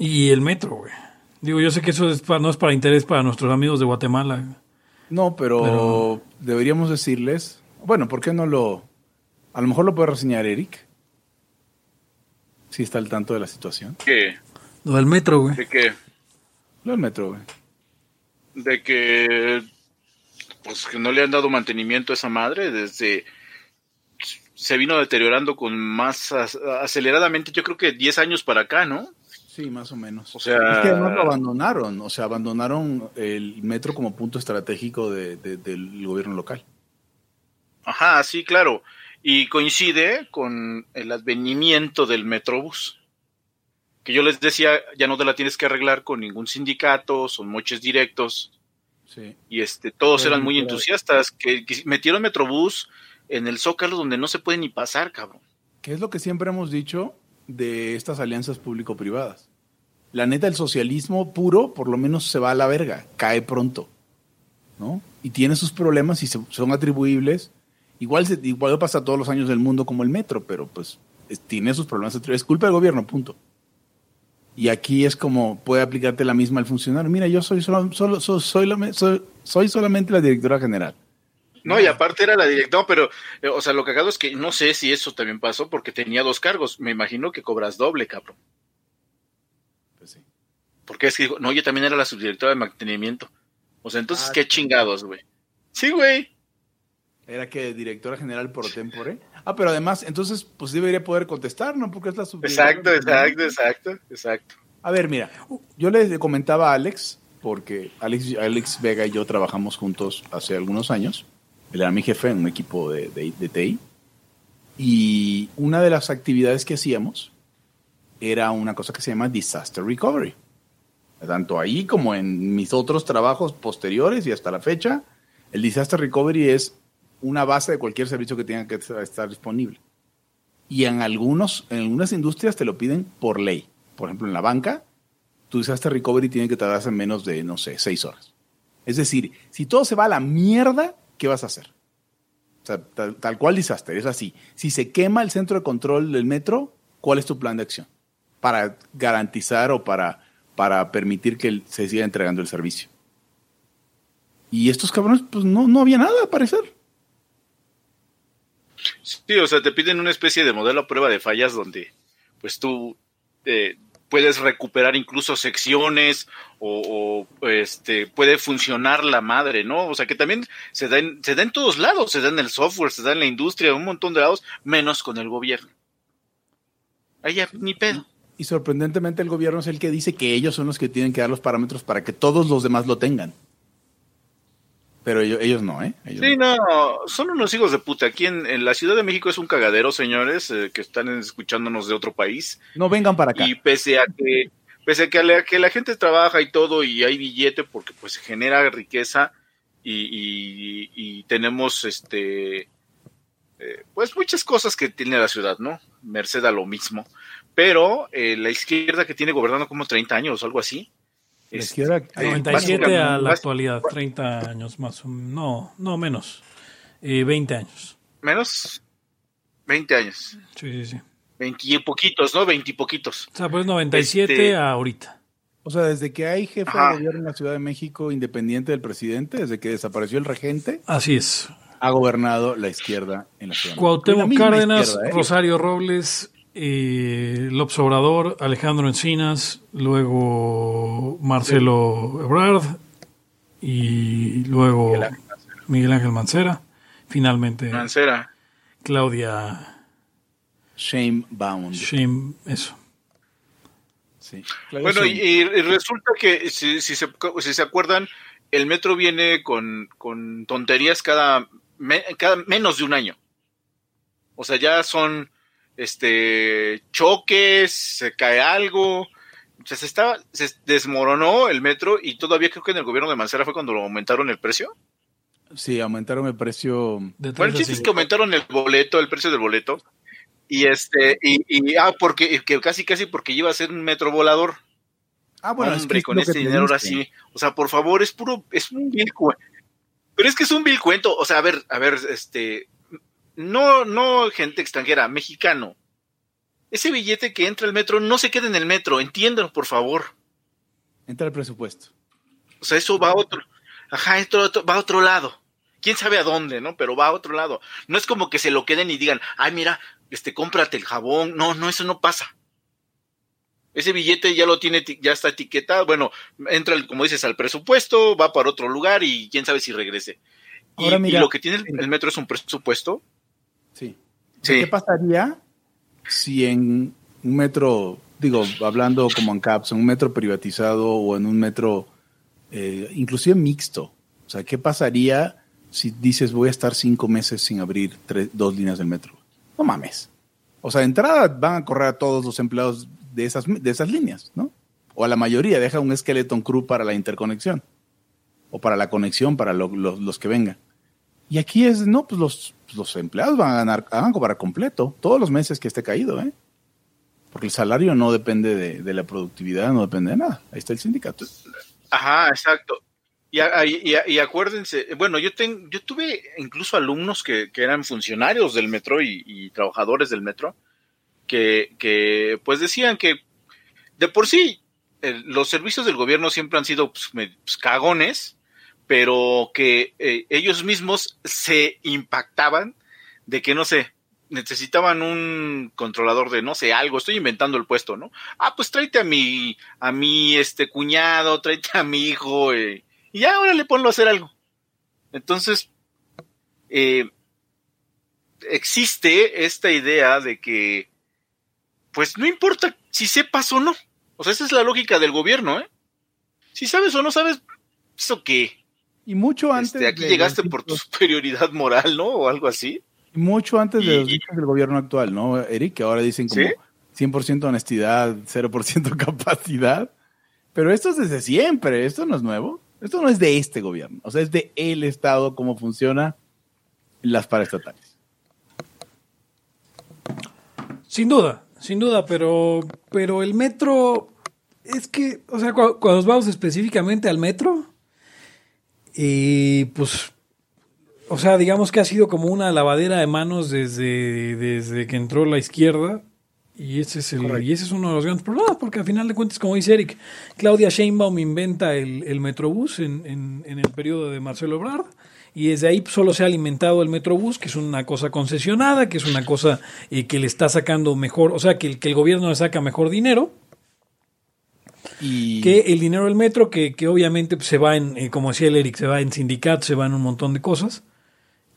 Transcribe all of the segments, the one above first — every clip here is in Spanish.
Y el metro, güey. Digo, yo sé que eso es pa- no es para interés para nuestros amigos de Guatemala. No, pero, Pero- deberíamos decirles. Bueno, ¿por qué no lo.? A lo mejor lo puede reseñar Eric. Si está al tanto de la situación. ¿Qué? Lo del metro, güey. ¿De qué? Lo del metro, güey. De que. Pues que no le han dado mantenimiento a esa madre desde. Se vino deteriorando con más ac- aceleradamente, yo creo que 10 años para acá, ¿no? Sí, más o menos. O sea- Es que además lo abandonaron. O sea, abandonaron el metro como punto estratégico de- de- del gobierno local. Ajá, sí, claro. Y coincide con el advenimiento del Metrobús. Que yo les decía, ya no te la tienes que arreglar con ningún sindicato, son moches directos. Sí. Y este, todos eran muy entusiastas. Que, que metieron Metrobús en el Zócalo donde no se puede ni pasar, cabrón. ¿Qué es lo que siempre hemos dicho de estas alianzas público-privadas? La neta, el socialismo puro por lo menos se va a la verga, cae pronto, ¿no? Y tiene sus problemas y son atribuibles. Igual, se- igual pasa todos los años del mundo como el metro, pero pues es- tiene sus problemas atribuibles. Es culpa del gobierno, punto. Y aquí es como puede aplicarte la misma al funcionario. Mira, yo soy, solo, solo- so- soy, la- soy- soy solamente la directora general. No, y aparte era la directora, pero, eh, o sea, lo cagado es que no sé si eso también pasó porque tenía dos cargos. Me imagino que cobras doble, cabrón. Porque es que dijo, no, yo también era la subdirectora de mantenimiento. O sea, entonces, Ah, qué chingados, güey. Sí, güey. Era que directora general por tempore. Ah, pero además, entonces, pues debería poder contestar, ¿no? Porque es la subdirectora. Exacto, exacto, exacto, exacto. A ver, mira, yo le comentaba a Alex, porque Alex, Alex Vega y yo trabajamos juntos hace algunos años. Él era mi jefe en un equipo de, de, de TI. Y una de las actividades que hacíamos era una cosa que se llama Disaster Recovery. Tanto ahí como en mis otros trabajos posteriores y hasta la fecha, el Disaster Recovery es una base de cualquier servicio que tenga que estar disponible. Y en, algunos, en algunas industrias te lo piden por ley. Por ejemplo, en la banca, tu Disaster Recovery tiene que tardarse en menos de, no sé, seis horas. Es decir, si todo se va a la mierda, ¿qué vas a hacer? Tal, tal cual disaster, es así. Si se quema el centro de control del metro, ¿cuál es tu plan de acción? Para garantizar o para, para permitir que se siga entregando el servicio. Y estos cabrones, pues no, no había nada, al parecer. Sí, o sea, te piden una especie de modelo a prueba de fallas donde, pues tú eh, puedes recuperar incluso secciones o, este puede funcionar la madre, ¿no? O sea, que también se da, en, se da en todos lados, se da en el software, se da en la industria, un montón de lados, menos con el gobierno. Ya ni pedo. Y sorprendentemente el gobierno es el que dice que ellos son los que tienen que dar los parámetros para que todos los demás lo tengan. Pero ellos, ellos no, ¿eh? Ellos Sí, no. no, son unos hijos de puta. Aquí en, en la Ciudad de México es un cagadero, señores, eh, que están escuchándonos de otro país. No vengan para acá. Y pese a que, pese a que la, que la gente trabaja y todo y hay billete porque pues se genera riqueza y, y- y tenemos este eh, pues muchas cosas que tiene la ciudad, ¿no? Merced a lo mismo. Pero eh, la izquierda que tiene gobernando como 30 años o algo así. La este, izquierda, eh, 97 a la actualidad, 30 años más. o menos. No, no menos. Eh, 20 años. Menos 20 años. Sí, sí, sí. 20 y poquitos, ¿no? 20 y poquitos. O sea, pues 97 Este- a ahorita. O sea, desde que hay jefe Ajá. de gobierno en la Ciudad de México independiente del presidente, desde que desapareció el regente, Así es. ha gobernado la izquierda en la Ciudad de México. La Cuauhtémoc Cárdenas, izquierda, ¿eh? Rosario Robles, eh, López Obrador, Alejandro Encinas, luego Marcelo Ebrard y luego Miguel Ángel Miguel Ángel Mancera. Finalmente Mancera. Claudia Shame bound. Sheinbaum, eso. Sí. Bueno, y, resulta que si, si se, si se acuerdan, el metro viene con, con tonterías cada, me- cada menos de un año. O sea, ya son este choques, se cae algo. O sea, se estaba, se desmoronó el metro y todavía creo que en el gobierno de Mancera fue cuando lo aumentaron el precio. Sí, aumentaron el precio. De Bueno, el chiste es que aumentaron el boleto, el precio del boleto. Y este, y, y ah, porque, que casi casi porque iba a ser un metro volador. Ah, bueno, es Hombre, que con lo que este te dinero ahora sí. O sea, por favor, es puro, es un vil cuento. Pero es que es un vil cuento. O sea, a ver, a ver, este, no, no gente extranjera, mexicano. ese billete que entra al metro no se queda en el metro, entiéndanlo, por favor. Entra el presupuesto. O sea, eso va a otro, ajá, esto va a otro lado. Quién sabe a dónde, ¿no? Pero va a otro lado. No es como que se lo queden y digan, ay, mira, este, cómprate el jabón. No, no, eso no pasa. Ese billete ya lo tiene, ya está etiquetado. Bueno, entra, como dices, al presupuesto, va para otro lugar y quién sabe si regrese. Y, y lo que tiene el, el, metro es un presupuesto. Sí. sí. ¿Qué pasaría si en un metro, digo, hablando como en CAPS, en un metro privatizado o en un metro eh, inclusive mixto? O sea, ¿qué pasaría si dices voy a estar cinco meses sin abrir tres, dos líneas del metro? No mames. O sea, de entrada van a correr a todos los empleados de esas, de esas líneas, ¿no? O a la mayoría, deja un skeleton crew para la interconexión. O para la conexión, para lo, lo, los que vengan. Y aquí es, no, pues los, los empleados van a ganar, van a cobrar completo, todos los meses que esté caído, ¿eh? Porque el salario no depende de, de la productividad, no depende de nada. Ahí está el sindicato. Ajá, exacto. Y, y, acuérdense, bueno, yo, ten, yo tuve incluso alumnos que, que eran funcionarios del metro y, trabajadores del metro que, que, pues decían que de por sí los servicios del gobierno siempre han sido pues, pues, cagones, pero que eh, ellos mismos se impactaban de que, no sé, necesitaban un controlador de no sé algo, estoy inventando el puesto, ¿no? Ah, pues tráete a mi, a mi este cuñado, tráete a mi hijo, eh, y ya ahora le ponlo a hacer algo. Entonces, eh, existe esta idea de que, pues no importa si sepas o no. O sea, esa es la lógica del gobierno, ¿eh? Si sabes o no sabes, ¿eso qué? Y mucho antes. Este, aquí llegaste por tu superioridad moral, ¿no? O algo así. Y mucho antes de los dichos del gobierno actual, ¿no, Eric? Que ahora dicen como ¿Sí? 100% honestidad, 0% capacidad. Pero esto es desde siempre, esto no es nuevo. Esto no es de este gobierno, o sea, es de el Estado, cómo funciona las paraestatales. Sin duda, sin duda, pero, pero el metro, es que, o sea, cuando, cuando vamos específicamente al metro, y pues, o sea, digamos que ha sido como una lavadera de manos desde, desde que entró la izquierda. Y ese, es el, y ese es uno de los grandes problemas, porque al final de cuentas, como dice Eric, Claudia Sheinbaum inventa el, el Metrobús en, en, en, el periodo de Marcelo Ebrard, y desde ahí solo se ha alimentado el Metrobús, que es una cosa concesionada, que es una cosa eh, que le está sacando mejor, o sea, que, que el gobierno le saca mejor dinero, y... que el dinero del metro, que, que obviamente se va en, eh, como decía el Eric, se va en sindicatos, se va en un montón de cosas.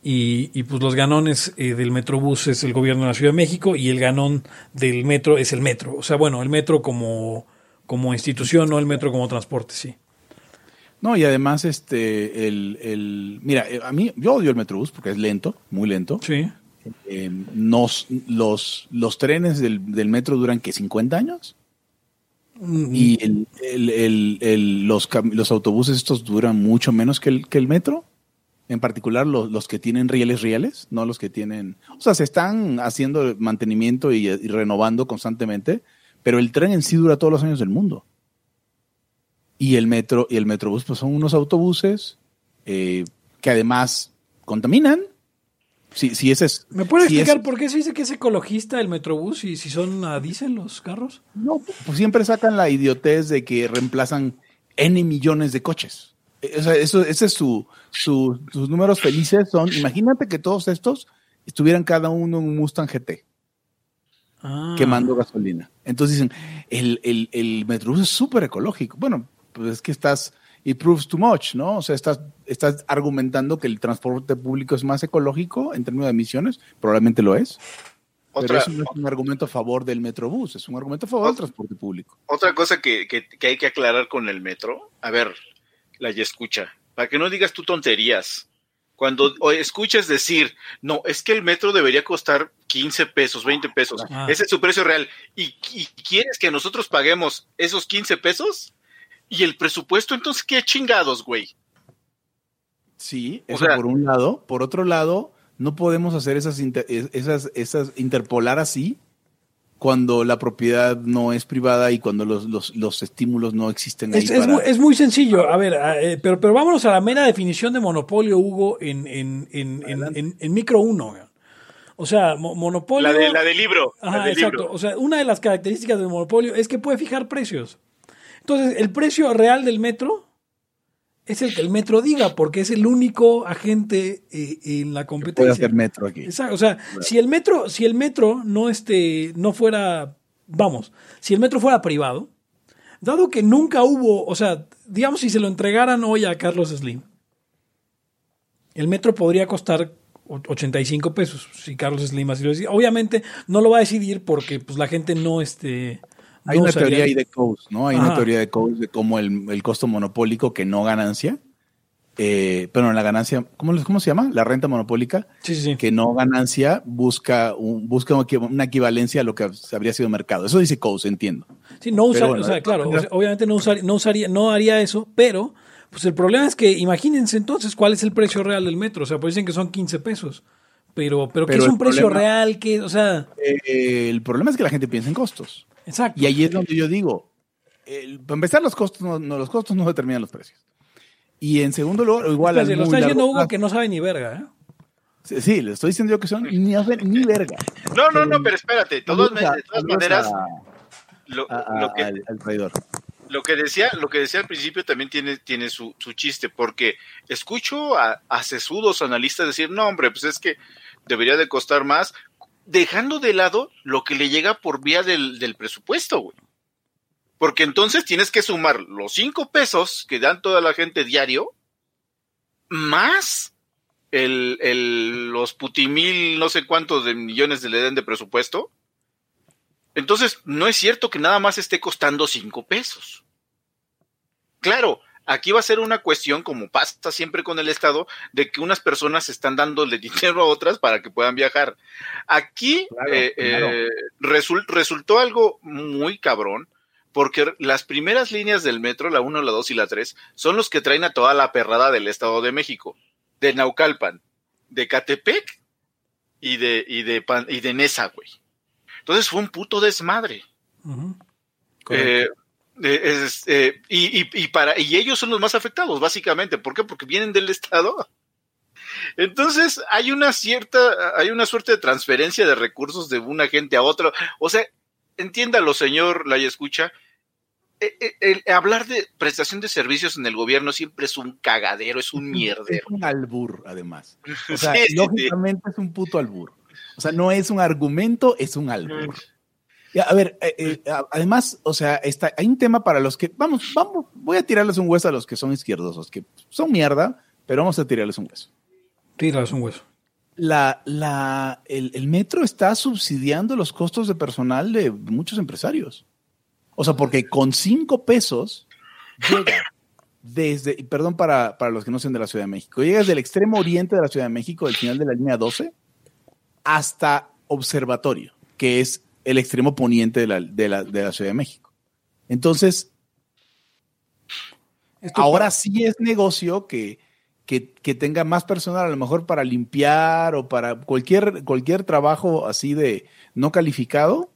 Y, y pues los ganones eh, del Metrobús es el gobierno de la Ciudad de México y el ganón del metro es el metro. O sea, bueno, el metro como, como institución, no el metro como transporte, sí. No, y además, este, el, el, mira, eh, a mí, yo odio el Metrobús porque es lento, muy lento. Sí. Eh, nos, los, los trenes del, del metro duran que 50 años. Mm. Y el, el, el, los, los, autobuses estos duran mucho menos que el, que el metro. En particular los, los, que tienen rieles rieles, no los que tienen... O sea, se están haciendo mantenimiento y, y, renovando constantemente, pero el tren en sí dura todos los años del mundo. Y el metro y el metrobús pues son unos autobuses eh, que además contaminan, si, si ese es, ¿Me puede si explicar es, por qué se dice que es ecologista el Metrobús y si son a diésel los carros? No, pues siempre sacan la idiotez de que reemplazan N millones de coches. O sea, eso, ese es su, su, sus números felices son, imagínate que todos estos estuvieran cada uno en un Mustang GT. Ah. Quemando gasolina. Entonces dicen, el, el, el Metrobús es súper ecológico. Bueno, pues es que estás, it proves too much, ¿no? O sea, estás, estás argumentando que el transporte público es más ecológico en términos de emisiones, probablemente lo es. Otra, pero eso no es un argumento a favor del Metrobús, es un argumento a favor otra, del transporte público. Otra cosa que, que, que, hay que aclarar con el metro, a ver, la ya escucha, para que no digas tú tonterías. Cuando escuches decir, no, es que el metro debería costar 15 pesos, 20 pesos, ah. ese es su precio real, y, y quieres que nosotros paguemos esos 15 pesos, ¿Y el presupuesto entonces qué chingados, güey? Sí, eso o sea, por un lado. Por otro lado, no podemos hacer esas, inter, esas, esas interpolar así cuando la propiedad no es privada y cuando los, los, los estímulos no existen ahí. Es, para... es, muy, es, muy, sencillo. A ver, eh, pero, pero vámonos a la mera definición de monopolio, Hugo, en, en, en, en micro 1. O sea, monopolio. La, de, la del libro. Ajá, exacto. O sea, una de las características del monopolio es que puede fijar precios. Entonces, el precio real del metro es el que el metro diga, porque es el único agente eh, en la competencia. puede hacer metro aquí. Exacto. O sea, si el metro, si el metro no este, no fuera, vamos, si el metro fuera privado, dado que nunca hubo, o sea, digamos si se lo entregaran hoy a Carlos Slim, el metro podría costar 85 pesos, si Carlos Slim así lo decía. Obviamente no lo va a decidir porque pues la gente no este hay una teoría ahí de Coase, ¿no? Hay una teoría de Coase de cómo el, costo monopólico que no ganancia, eh, pero en la ganancia, ¿cómo, ¿cómo, se llama? La renta monopólica, sí, sí. que no ganancia busca, un, busca una equivalencia a lo que habría sido mercado. Eso dice Coase, entiendo. Sí, no usa, o sea, claro, obviamente no, no, usaría, no haría eso, pero pues el problema es que imagínense entonces cuál es el precio real del metro. O sea, pues dicen que son 15 pesos. Pero, pero, ¿qué es un precio real? que o sea... Eh, el problema es que la gente piensa en costos. Exacto. Y ahí es donde yo digo, para empezar, los costos no, los costos no determinan los precios. Y en segundo lugar, igual... Se lo está diciendo Hugo que no sabe ni verga, ¿eh? Sí, le estoy diciendo yo que son ni, ni verga. No, no, no, pero espérate. de todas maneras, lo, que, al, traidor. Lo que decía, lo que decía al principio también tiene, tiene su, su chiste, porque escucho a, a sesudos analistas decir, no, hombre, pues es que debería de costar más, dejando de lado lo que le llega por vía del, presupuesto, güey. Porque entonces tienes que sumar los cinco pesos que dan toda la gente diario, más el, el, los putimil no sé cuántos de millones de le den de presupuesto. Entonces, no es cierto que nada más esté costando cinco pesos. Claro, Aquí va a ser una cuestión, como pasa siempre con el Estado, de que unas personas están dándole dinero a otras para que puedan viajar. Aquí eh, eh, resultó algo muy cabrón, porque las primeras líneas del metro, la 1, la 2 y la 3, son los que traen a toda la perrada del Estado de México, de Naucalpan, de Catepec y de, y de, y de Nesa, güey. Entonces fue un puto desmadre. Eh, eh, y, para, y ellos son los más afectados, básicamente. ¿Por qué? Porque vienen del Estado. Entonces, hay una cierta, hay una suerte de transferencia de recursos de una gente a otra. O sea, entiéndalo, señor la escucha. Eh, hablar de prestación de servicios en el gobierno siempre es un cagadero, es un mierdero. Es un albur, además. O sea, lógicamente es un puto albur. O sea, no es un argumento, es un albur a ver, eh, eh, además, o sea, está, hay un tema para los que, vamos, vamos, voy a tirarles un hueso a los que son izquierdosos, que son mierda, pero vamos a tirarles un hueso. Tírales un hueso. La, la, el, metro está subsidiando los costos de personal de muchos empresarios. O sea, porque con cinco pesos llega desde, perdón para, para los que no sean de la Ciudad de México, llegas del extremo oriente de la Ciudad de México, del final de la línea 12, hasta Observatorio, que es el extremo poniente de la, de la, de la Ciudad de México. Entonces, ahora sí es negocio que, que, tenga más personal, a lo mejor para limpiar o para cualquier, cualquier trabajo así de no calificado,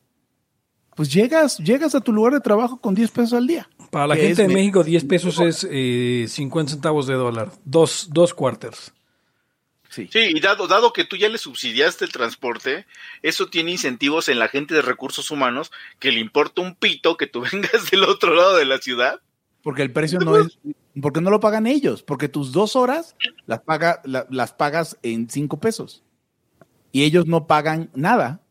pues llegas, llegas a tu lugar de trabajo con 10 pesos al día. Para la gente de México, 10 pesos es eh, 50 centavos de dólar, dos, dos quarters. Sí. y dado, dado que tú ya le subsidiaste el transporte, eso tiene incentivos en la gente de recursos humanos que le importa un pito que tú vengas del otro lado de la ciudad. Porque el precio no es, porque no lo pagan ellos, porque tus dos horas las, paga, las pagas en cinco pesos. Y ellos no pagan nada.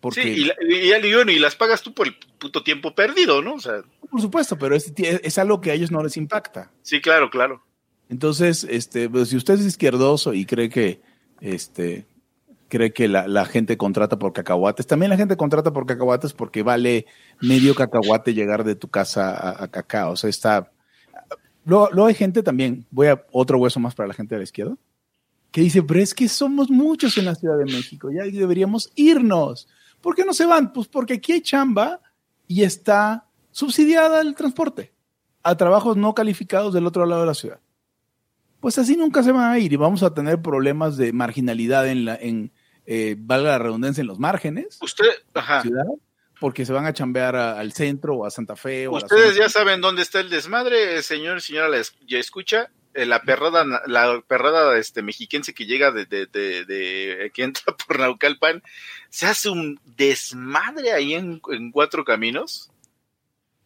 Porque... Sí, y, y, las pagas tú por el puto tiempo perdido, ¿no? O sea... Por supuesto, pero es, es algo que a ellos no les impacta. Sí, claro, claro. Entonces, este, pues, si usted es izquierdoso y cree que, este, cree que la, gente contrata por cacahuates, también la gente contrata por cacahuates porque vale medio cacahuate llegar de tu casa a, cacao. O sea, está. Luego, hay gente también, voy a otro hueso más para la gente de la izquierda, que dice, pero es que somos muchos en la Ciudad de México, ya deberíamos irnos. ¿Por qué no se van? Pues porque aquí hay chamba y está subsidiada el transporte a trabajos no calificados del otro lado de la ciudad pues así nunca se van a ir y vamos a tener problemas de marginalidad en la, en, eh, valga la redundancia, en los márgenes. Usted, ajá. Ciudad, porque se van a chambear al centro o a Santa Fe. Ustedes ya saben dónde está el desmadre, señor y señora, ya escucha. eh, la perrada, la perrada este, mexiquense que llega de, de, de, que entra por Naucalpan, se hace un desmadre ahí en, cuatro caminos.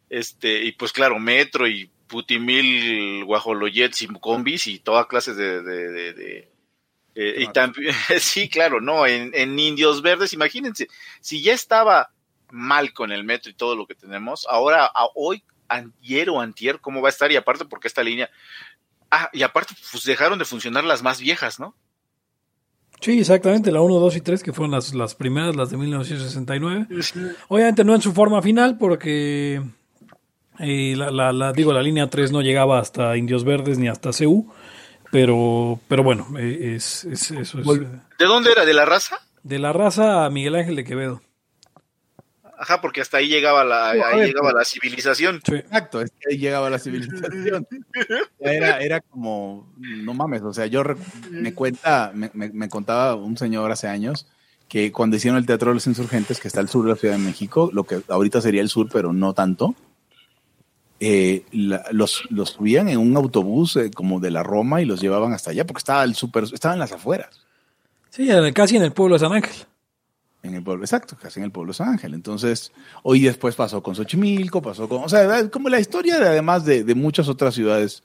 Este, y pues claro, metro y putimil guajoloyets y combis y toda clase de, de, de eh, y también, sí, claro, no, en, en Indios Verdes, imagínense, si ya estaba mal con el metro y todo lo que tenemos, ahora, a hoy, ayer o antier, ¿cómo va a estar? Y aparte, porque esta línea, Ah, y aparte, pues dejaron de funcionar las más viejas, ¿no? Sí, exactamente, la 1, 2 y 3, que fueron las, las primeras, las de 1969. Obviamente no en su forma final, porque eh, la, la, digo, la línea 3 no llegaba hasta Indios Verdes ni hasta CU, pero, pero bueno, eh, es, es, eso es. ¿De dónde era? ¿De la raza? De la raza Miguel Ángel de Quevedo. Ajá, porque hasta ahí llegaba la, ahí llegaba la civilización. Exacto, ahí llegaba la civilización. Era, era como, no mames, o sea, yo me cuenta, me, me, contaba un señor hace años que cuando hicieron el Teatro de los Insurgentes, que está al sur de la Ciudad de México, lo que ahorita sería el sur, pero no tanto, eh, los, los subían en un autobús eh, como de la Roma y los llevaban hasta allá, porque estaba el super, estaban en las afueras. Sí, casi en el pueblo de San Ángel. En el pueblo, exacto, casi en el pueblo de San Ángel. Entonces, hoy después pasó con Xochimilco, pasó con, o sea, como la historia de, además de, de muchas otras ciudades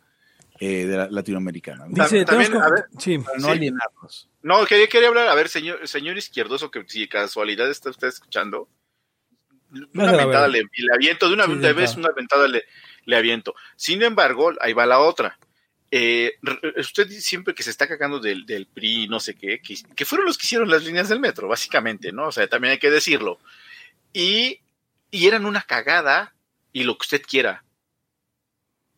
eh, de la, latinoamericanas. Dice, también, a ver, sí, para no alienarnos. No, quería, quería hablar, a ver, señor, señor izquierdoso, que si casualidad está usted escuchando, una ventada le, le, aviento, de una, vez una ventada le, le aviento. Sin embargo, ahí va la otra eh, usted siempre que se está cagando del, del PRI, no sé qué, que, fueron los que hicieron las líneas del metro, básicamente, ¿no? O sea, también hay que decirlo. Y, y eran una cagada y lo que usted quiera.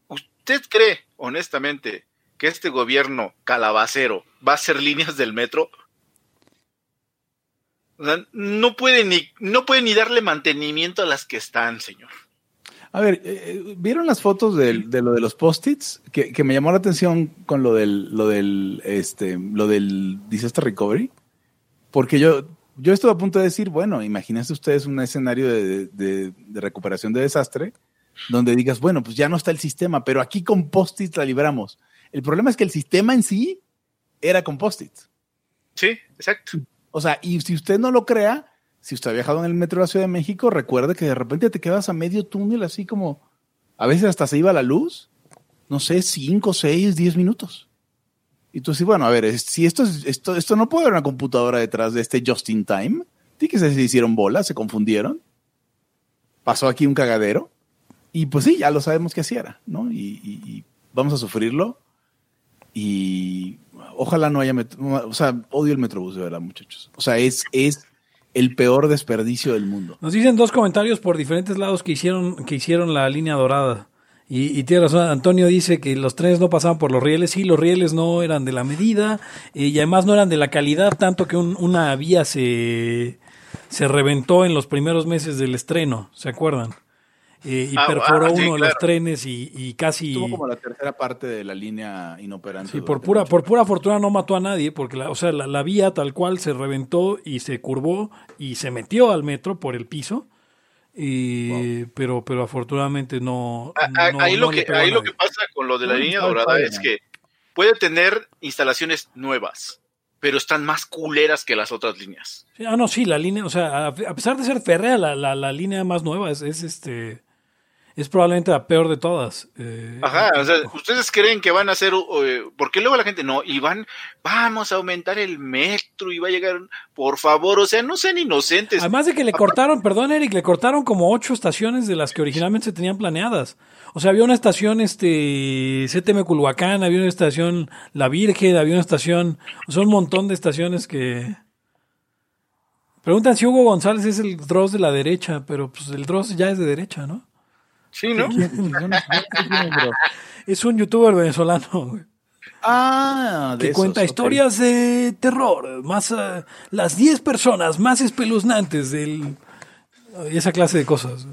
¿Usted cree, honestamente, que este gobierno calabacero va a hacer líneas del metro? O sea, no puede ni, no puede ni darle mantenimiento a las que están, señor. A ver, eh, eh, ¿vieron las fotos de, lo de los post-its? Que, me llamó la atención con lo del, lo del, este, lo del disaster recovery. Porque yo, yo estuve a punto de decir, bueno, imagínense ustedes un escenario de, recuperación de desastre donde digas, bueno, pues ya no está el sistema, pero aquí con post-its la libramos. El problema es que el sistema en sí era con post-its. Sí, exacto. O sea, y si usted no lo crea, si usted ha viajado en el metro de la Ciudad de México, recuerde que de repente te quedas a medio túnel, así como a veces hasta se iba la luz, no sé, cinco, seis, diez minutos. Y tú dices, bueno, a ver, si esto, esto, esto no puede haber una computadora detrás de este just in time. ¿Sí que se hicieron bolas, se confundieron? Pasó aquí un cagadero. Y pues sí, ya lo sabemos que así era, ¿no? Y, vamos a sufrirlo. Y ojalá no haya, o sea, odio el Metrobús, de verdad, muchachos. O sea, es, es el peor desperdicio del mundo. Nos dicen dos comentarios por diferentes lados que hicieron, que hicieron la línea dorada. Y, y, tiene razón, Antonio dice que los trenes no pasaban por los rieles, sí, los rieles no eran de la medida eh, y además no eran de la calidad, tanto que una vía se, se reventó en los primeros meses del estreno, ¿se acuerdan? Eh, y ah, perforó ah, uno de los trenes y, casi... Estuvo como la tercera parte de la línea inoperante. Sí, por pura, por pura fortuna no mató a nadie, porque la, o sea, la, vía tal cual se reventó y se curvó y se metió al metro por el piso. Y, pero, pero afortunadamente no. ahí lo, que, ahí lo que pasa con lo de la línea dorada es que puede tener instalaciones nuevas, pero están más culeras que las otras líneas. ah, no, sí, la línea, o sea, a, pesar de ser férrea, la, la, la línea más nueva es, es este es probablemente la peor de todas. Eh, Ajá, o sea, ustedes creen que van a hacer, eh, porque luego la gente no, y van, vamos a aumentar el metro y va a llegar, por favor, o sea, no sean inocentes. Además de que le cortaron, perdón Eric, le cortaron como ocho estaciones de las que originalmente se tenían planeadas. O sea, había una estación, este, CTM Culhuacán, había una estación La Virgen, había una estación, o sea, un montón de estaciones que... Preguntan si Hugo González es el Dross de la derecha, pero pues el Dross ya es de derecha, ¿no? Sí, ¿no? es un youtuber venezolano, Ah, que cuenta historias de terror, más eh, las 10 personas más espeluznantes del esa clase de cosas.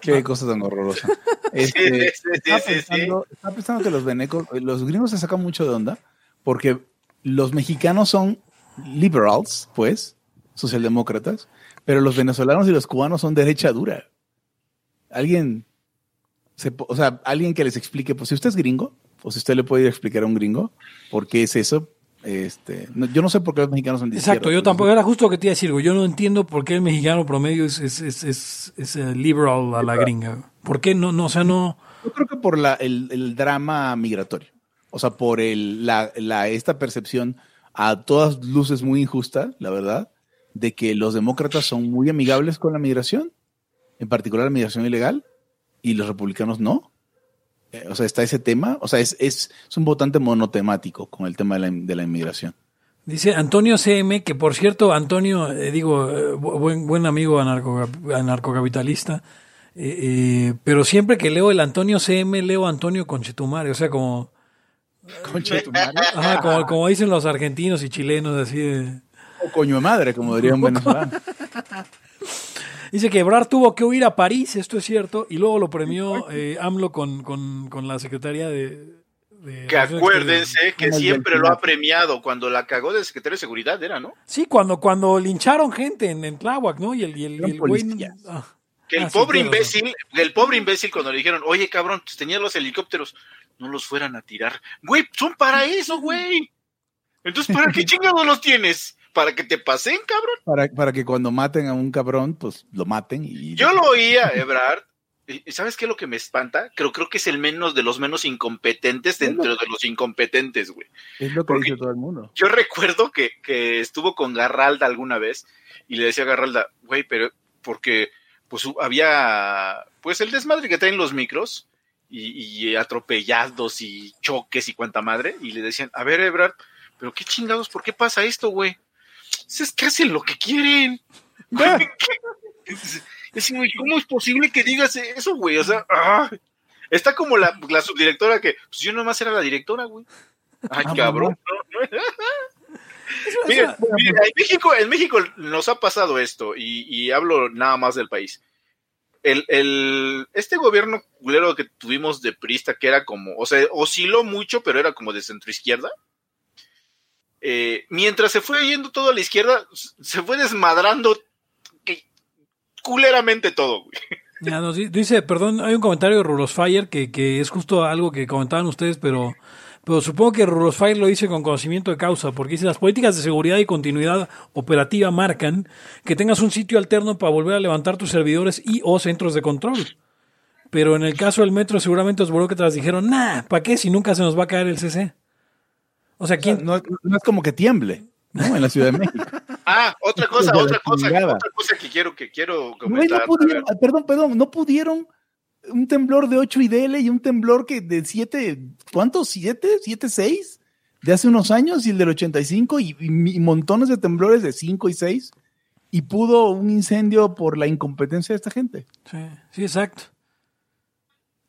Qué cosas tan horrorosas. Este, estaba, pensando, pensando, que los venecos, los gringos se sacan mucho de onda porque los mexicanos son liberals, pues, socialdemócratas, pero los venezolanos y los cubanos son derecha dura. ¿Alguien o sea, alguien que les explique, pues si usted es gringo, o si usted le puede explicar a un gringo por qué es eso. Este, yo no sé por qué los mexicanos son de Exacto, yo tampoco, era justo lo que te iba a decir, Yo no entiendo por qué el mexicano promedio es, es, es, es, eh, liberal a la gringa. ¿Por qué no, no, o sea, no... Yo creo que por la, el, el drama migratorio. O sea, por el, la, la, esta percepción a todas luces muy injusta, la verdad, de que los demócratas son muy amigables con la migración, en particular la migración ilegal, y los republicanos no. Eh, o sea, está ese tema. O sea, es, es, es un votante monotemático con el tema de la, de la, inmigración. Dice Antonio CM, que por cierto, Antonio, eh, digo, eh, buen, buen amigo anarco, anarcocapitalista, pero siempre que leo el Antonio CM, leo Antonio Conchetumare, o sea, como... Conchetumare. Ajá, como, como dicen los argentinos y chilenos, así de... O coño de madre, como diría un venezolano. Dice que Ebrard tuvo que huir a París, esto es cierto, y luego lo premió eh, AMLO con, con, la Secretaría de... que acuérdense que siempre lo ha premiado cuando la cagó de Secretario de Seguridad, era, ¿no? Sí, cuando, cuando lincharon gente en, en Tláhuac, ¿no? Y el, y el, güey... Ah. que el ah, pobre imbécil, el pobre imbécil cuando le dijeron, oye cabrón, pues, tenías los helicópteros, no los fueran a tirar. Güey, son para eso, güey. Entonces, ¿para qué chingados los tienes? Para que te pasen, cabrón. Para, para que cuando maten a un cabrón, pues lo maten y. Yo lo oía, Ebrard. ¿Y sabes qué es lo que me espanta? Creo, creo que es el menos de los menos incompetentes dentro de los incompetentes, güey. Es lo que dice todo el mundo. Yo recuerdo que, que estuvo con Garralda alguna vez y le decía a Garralda, güey, pero porque pues había pues el desmadre que traen los micros y, y, atropellados y choques y cuanta madre y le decían, a ver, Ebrard, pero qué chingados, ¿por qué pasa esto, güey? Es que hacen lo que quieren. ¿Cómo es posible que digas eso, güey? O sea, ah. está como la, subdirectora que, pues yo nomás era la directora, güey. Ay, ah, cabrón. Mira, en, México, en México nos ha pasado esto, y, hablo nada más del país. El, el, este gobierno culero que tuvimos de Prista, que era como, o sea, osciló mucho, pero era como de centro izquierda. Eh, mientras se fue yendo todo a la izquierda, se fue desmadrando culeramente todo, dice, perdón, hay un comentario de Rulos Fire que, que, es justo algo que comentaban ustedes, pero, pero supongo que Rulos Fire lo dice con conocimiento de causa, porque dice, las políticas de seguridad y continuidad operativa marcan que tengas un sitio alterno para volver a levantar tus servidores y o centros de control. Pero en el caso del metro, seguramente los burócratas dijeron, nah, ¿para qué si nunca se nos va a caer el CC? O sea, ¿quién? no, es como que tiemble, ¿no? En la Ciudad de México. ah, otra cosa, otra cosa, otra cosa que quiero, que quiero comentar. No pudieron, perdón, perdón, no pudieron un temblor de 8 IDL y un temblor que de 7, ¿cuántos? ¿7? ¿7, 6? De hace unos años y el del 85 y, y, y montones de temblores de 5 y 6 y pudo un incendio por la incompetencia de esta gente. Sí, sí, exacto.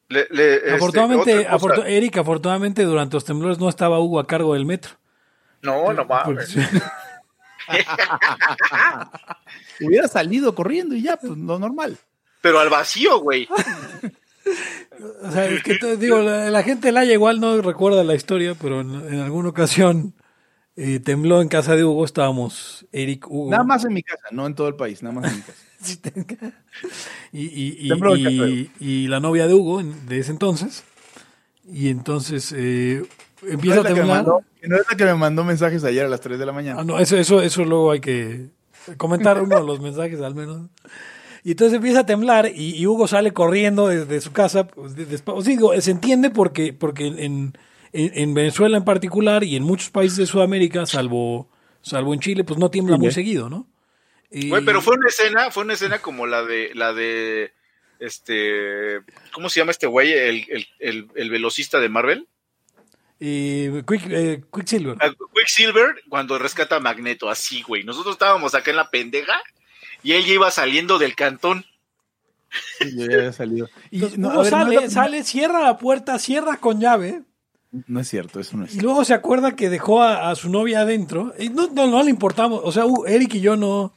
Este, afortunadamente, Eric, afortunadamente durante los temblores no estaba Hugo a cargo del metro. No, no mames. Hubiera salido corriendo y ya, pues lo normal. Pero al vacío, güey. o sea, es que digo, la, gente del Haya igual no recuerda la historia, pero en, alguna ocasión eh, tembló en casa de Hugo, estábamos Eric, Hugo. Nada más en mi casa, no en todo el país, nada más en mi casa. Y, y, la novia de Hugo de ese entonces. Y entonces eh, empieza a temblar. no es la que me mandó mensajes ayer a las 3 de la mañana. Ah, no, eso, eso, eso luego hay que comentar uno de los mensajes al menos. Y entonces empieza a temblar y, Hugo sale corriendo desde su casa. Pues, digo, se entiende porque, porque en, en, Venezuela en particular y en muchos países de Sudamérica, salvo, salvo en Chile, pues no tiembla muy seguido, ¿no? Pero fue una escena, fue una escena como la de, la de, este, ¿cómo se llama este güey? El, velocista de Marvel. Y Quick, eh, Quicksilver. Ah, Quicksilver cuando rescata a Magneto, así, güey. Nosotros estábamos acá en la pendeja y él ya iba saliendo del cantón. ya había salido. Y sale, sale, cierra la puerta, cierra con llave. No es cierto, eso no es Y luego se acuerda que dejó a, su novia adentro. Y no, no, no le importamos. O sea, Eric y yo no,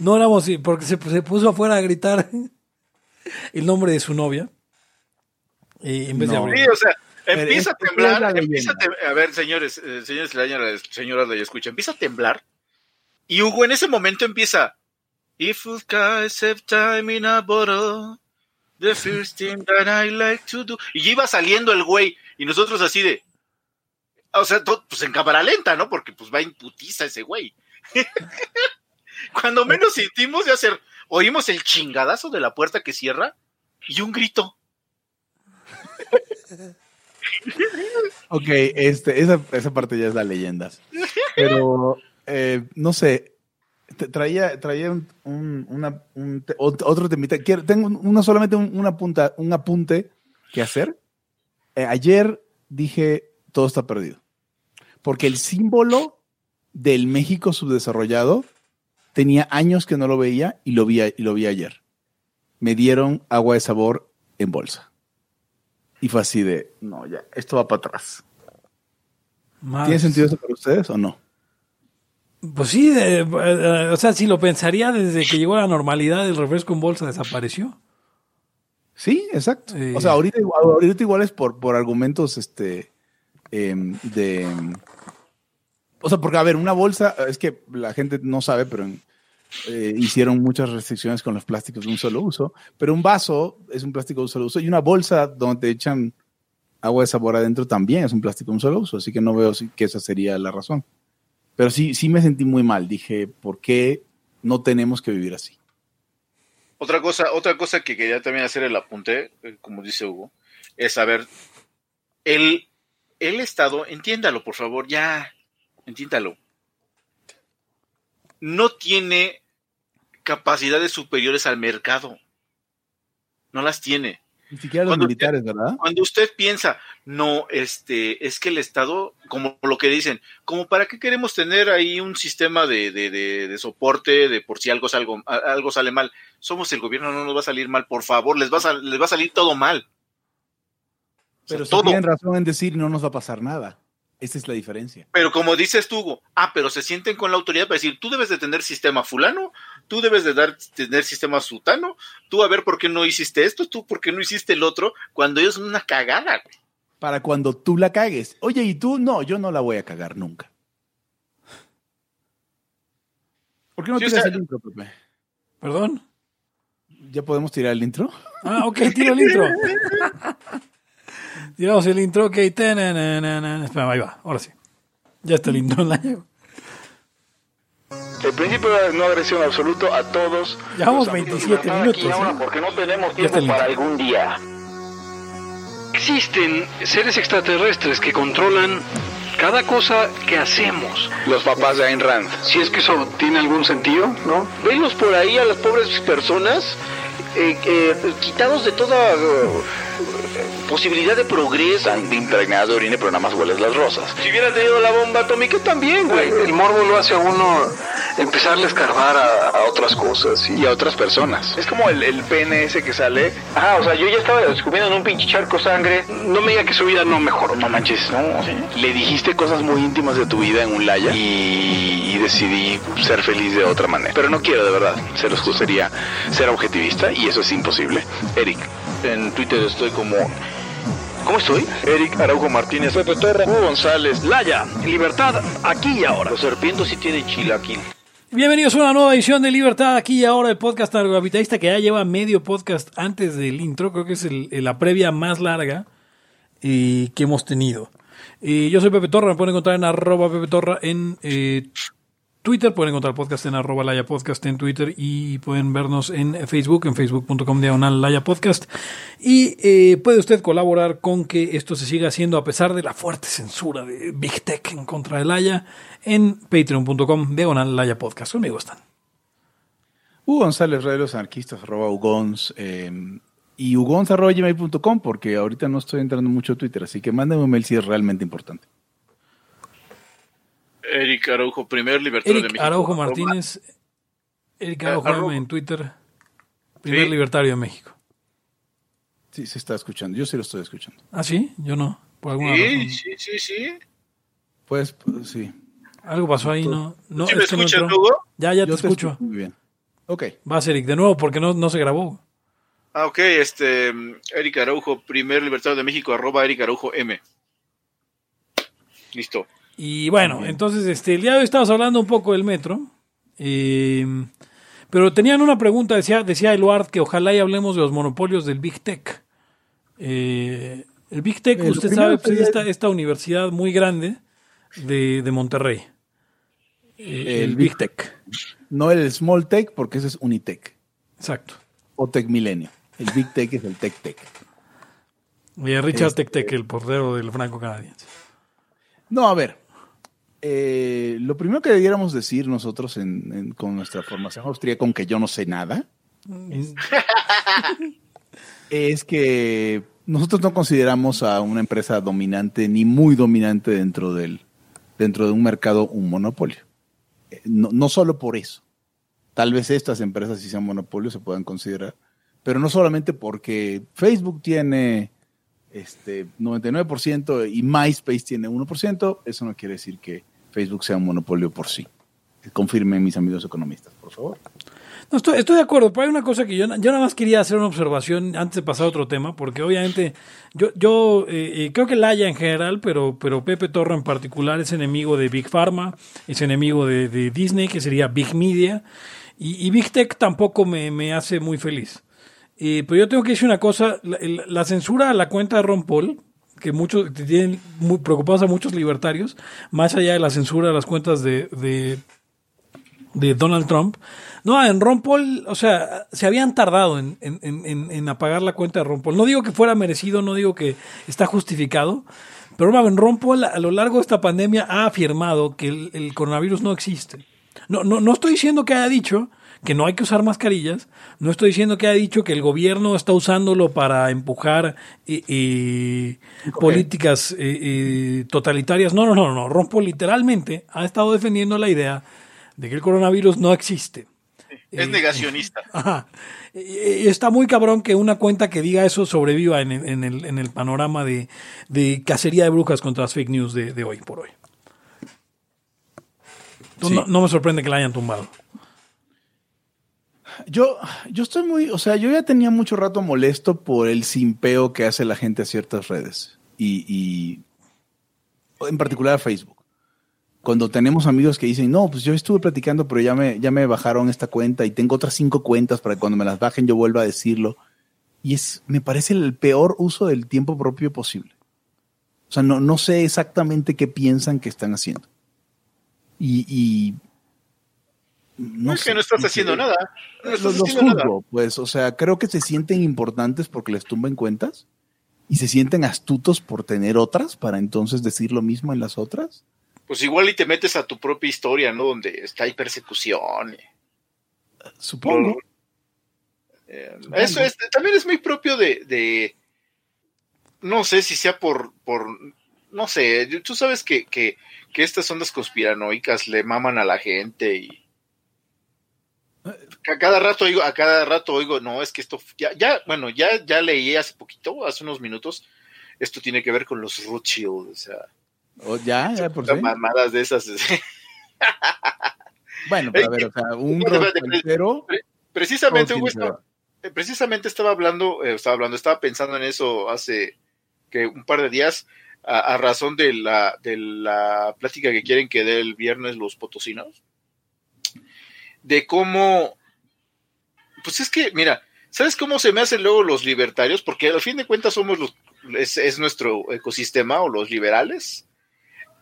no éramos, porque se, puso afuera a gritar el nombre de su novia. Y en vez de abrir. Sí, o sea, empieza a temblar. Empieza a, ver, señores, eh, señores, señoras, señoras de escucha, empieza a temblar. Y Hugo en ese momento empieza. If time in a bottle, The first thing that I like to do. Y iba saliendo el güey, y nosotros así de. O sea, to- pues en cámara lenta, ¿no? Porque pues va en putiza ese güey. Cuando menos sentimos de hacer, oímos el chingadazo de la puerta que cierra y un grito. Ok, este, esa, esa parte ya es la leyendas. Pero, eh, no sé, traía, traía un, un- una- un otro temita. Quiero, tengo un- uno solamente un, una punta, un apunte que hacer. Eh, ayer dije, todo está perdido. Porque el símbolo del México subdesarrollado tenía años que no lo veía y lo vi, a- y lo vi ayer. Me dieron agua de sabor en bolsa. Y fue así de, no, ya, esto va para atrás. Más- ¿Tiene sentido eso para ustedes o no? Pues sí, de- eh, o sea, si lo pensaría desde que llegó la normalidad, el refresco en bolsa desapareció. Sí, exacto. Sí. O sea, ahorita, igual- ahorita igual es por, por argumentos este, em, de... em, o sea, porque, a ver, una bolsa, es que la gente no sabe, pero en- eh, hicieron muchas restricciones con los plásticos de un solo uso, pero un vaso es un plástico de un solo uso y una bolsa donde te echan agua de sabor adentro también es un plástico de un solo uso, así que no veo que esa sería la razón. Pero sí, sí me sentí muy mal. Dije, ¿por qué no tenemos que vivir así? Otra cosa, otra cosa que quería también hacer el apunte, eh, como dice Hugo, es saber el, el Estado, entiéndalo, por favor, ya, entiéndalo. No tiene capacidades superiores al mercado. No las tiene. Ni siquiera los Cuando- militares, ¿verdad? Cuando usted piensa, no, este, es que el Estado, como lo que dicen, como para qué queremos tener ahí un sistema de, de, de, de soporte, de por si algo, salgo, a- algo sale mal. Somos el gobierno, no nos va a salir mal, por favor, les va a, les va a salir todo mal. O sea, Pero si todo. tienen razón en decir no nos va a pasar nada. Esa es la diferencia. Pero como dices tú, ah, pero se sienten con la autoridad para decir, tú debes de tener sistema fulano, tú debes de dar, tener sistema sutano, tú a ver por qué no hiciste esto, tú por qué no hiciste el otro, cuando ellos son una cagada, güey. Para cuando tú la cagues. Oye, ¿y tú? No, yo no la voy a cagar nunca. ¿Por qué no Sí, tiras o sea- el intro, Pepe? ¿Perdón? ¿Ya podemos tirar el intro? Ah, ok, tiro el intro. Tiramos el intro, ok. Espera, ahí va, ahora sí. Ya está el intro en la llave. El principio de no agresión absoluto a todos. Llevamos los amigos 27 de Libertad minutos, aquí y ahora ¿eh? Porque no tenemos Ya está tiempo para algún día. Existen seres extraterrestres que controlan cada cosa que hacemos. Los papás de Ayn Rand. Si es que eso tiene algún sentido, ¿no? Venlos por ahí a las pobres personas eh, eh, quitados de toda eh, posibilidad de progreso. Están impregnadas de orina, pero nada más hueles las rosas. Si hubiera tenido la bomba atómica también, güey. El morbo lo hace a uno empezarle a escarbar a, a otras cosas. Y a otras personas. Es como el, el pene ese que sale. Ajá, o sea, yo ya estaba descubriendo en un pinche charco sangre. No me diga que su vida no mejoró. No manches, no. Le dijiste cosas muy íntimas de tu vida en un laya y, y decidí ser feliz de otra manera. Pero no quiero, de verdad. Se los gustaría ser objetivista y eso es imposible. Eric, en Twitter estoy como. ¿Cómo estoy? Eric Araujo Martínez, Pepe Torra, Hugo González, Laya, libertad, aquí y ahora. Los serpientes sí tienen chilaquil. Bienvenidos a una nueva edición de Libertad aquí y ahora el podcast narcocapitalista que ya lleva medio podcast antes del intro, creo que es la previa más larga eh, que hemos tenido. Eh, yo soy Pepe Torra, me pueden encontrar en arroba Pepe Torra en eh, Twitter, pueden encontrar podcast en arroba Laya Podcast en Twitter y pueden vernos en Facebook, en facebook.com diagonal Laya Podcast. Y eh, puede usted colaborar con que esto se siga haciendo a pesar de la fuerte censura de Big Tech en contra de Laya en patreon.com diagonal Laya Podcast. Conmigo están. Hugo González, de los Anarquistas, arroba Ugons, eh, y ugons arroba gmail.com, porque ahorita no estoy entrando mucho a Twitter, así que mándenme un mail si es realmente importante. Eric Araujo, primer libertario de México. Araujo Martínez, Eric Araujo en Twitter, primer Sí. libertario de México. Sí, se está escuchando, yo sí lo estoy escuchando. ¿Ah, sí? Yo no, por alguna razón. Sí, sí, sí, sí. Pues, pues, sí. Algo pasó ahí, ¿no? no ¿Sí me es que no escuchas. Hugo? Ya, ya te Yo escucho. Muy bien. Ok. Vas, Eric, de nuevo, porque no, no se grabó. Ah, ok, este, Eric Araujo, primer libertario de México, arroba Eric Araujo M. Listo. Y bueno, entonces, este, el día de hoy estamos hablando un poco del metro. Eh, Pero tenían una pregunta, decía, decía Eluard que ojalá y hablemos de los monopolios del Big Tech. Eh, el Big Tech, usted sabe, pues, es esta universidad muy grande de, de Monterrey. Eh, el, Big Tech. No el Small Tech, porque ese es Unitech Exacto. o Tech Milenio. El Big Tech es el Tech Tech. Y Richard Este- Tech Tech, el portero del franco canadiense. No, a ver. Eh, lo primero que debiéramos decir nosotros en- en- con nuestra formación austríaca, aunque yo no sé nada, es que nosotros no consideramos a una empresa dominante ni muy dominante dentro del dentro de un mercado un monopolio. Eh, No, no solo por eso. Tal vez estas empresas, si sean monopolios, se puedan considerar, pero no solamente porque Facebook tiene este 99% y MySpace tiene 1%, eso no quiere decir que Facebook sea un monopolio por sí. Confirmen mis amigos economistas, por favor. No, estoy, estoy de acuerdo, pero hay una cosa que yo, yo nada más quería hacer una observación antes de pasar a otro tema, porque obviamente yo, yo eh, eh, creo que Laia en general, pero, pero Pepe Torra en particular es enemigo de Big Pharma, es enemigo de, de Disney, que sería Big Media, y, y Big Tech tampoco me, me hace muy feliz. Eh, pero yo tengo que decir una cosa, la, censura a la cuenta de Ron Paul, que muchos tienen muy preocupados a muchos libertarios, más allá de la censura a las cuentas de, de Donald Trump. No, en Ron Paul, o sea, se habían tardado en, en- en- en apagar la cuenta de Ron Paul. No digo que fuera merecido, no digo que está justificado, pero en Ron Paul a lo largo de esta pandemia ha afirmado que el, el coronavirus no existe. No, no, no estoy diciendo que haya dicho que no hay que usar mascarillas, no estoy diciendo que haya dicho que el gobierno está usándolo para empujar eh, eh, políticas eh, eh, totalitarias. No, no, no, no. Paul literalmente ha estado defendiendo la idea de que el coronavirus no existe. Es Eh, negacionista. Ajá. Está muy cabrón que una cuenta que diga eso sobreviva en el, en el, en el panorama de, de cacería de brujas contra las fake news de, de hoy por hoy. Sí. no- no me sorprende que la hayan tumbado. Yo, yo estoy muy, o sea, yo ya tenía mucho rato molesto por el simpeo que hace la gente a ciertas redes. Y, y en particular a Facebook. Cuando tenemos amigos que dicen, no, pues yo estuve platicando, pero ya me, ya me bajaron esta cuenta y tengo otras cinco cuentas para que cuando me las bajen yo vuelva a decirlo. Y es, me parece el peor uso del tiempo propio posible. O sea, no, no sé exactamente qué piensan que están haciendo. Y, y No es sé, que no estás haciendo nada. No Los, estás los haciendo nada. juzgo, pues, o sea, creo que se sienten importantes porque les tumban cuentas y se sienten astutos por tener otras para entonces decir lo mismo en las otras. Pues igual y te metes a tu propia historia, ¿no? Donde está hay persecución. Supongo. Eh, eso es, también es muy propio de, de- no sé si sea por, por no sé, tú sabes que, que, que estas ondas conspiranoicas le maman a la gente y a cada rato oigo, a cada rato oigo, no, es que esto, ya, ya, bueno, ya, ya leí hace poquito, hace unos minutos, esto tiene que ver con los Rothschild, o sea, O ya, ya por las sí. mamadas de esas. Bueno, pero a ver, o sea, un. Precisamente, Hugo, estaba- eh, precisamente estaba hablando, eh, estaba hablando, estaba pensando en eso hace que un par de días, a, a razón de la, de la plática que quieren que dé el viernes los potosinos, de cómo, pues es que, mira, ¿sabes cómo se me hacen luego los libertarios? Porque al fin de cuentas somos los, es, es nuestro ecosistema o los liberales.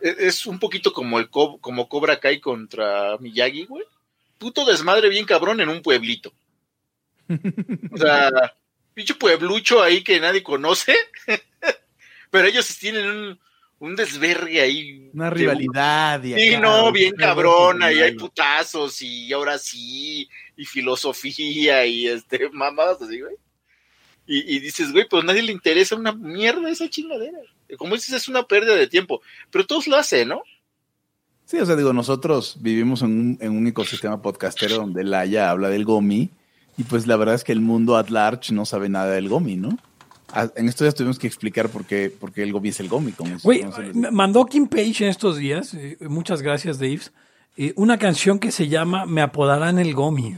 E- Es un poquito como el co- como Cobra Kai contra Miyagi, güey. Puto desmadre bien cabrón en un pueblito. O sea, pinche pueblucho ahí que nadie conoce. Pero ellos tienen un, un desvergue ahí. Una de- rivalidad. Y Sí, no, bien cabrona, y hay putazos, y ahora sí, y filosofía, y este, mamadas así, güey. Y, y dices, güey, pues nadie le interesa una mierda esa chingadera. Como dices, es una pérdida de tiempo. Pero todos lo hacen, ¿no? Sí, o sea, digo, nosotros vivimos en un, en un ecosistema podcastero donde Laia habla del GOMI y pues la verdad es que el mundo at large no sabe nada del GOMI, ¿no? Ah, En estos días tuvimos que explicar por qué, por qué el GOMI es el GOMI. Güey, les- mandó Kim Page en estos días, eh, muchas gracias Dave, eh, una canción que se llama Me apodarán el Gomi,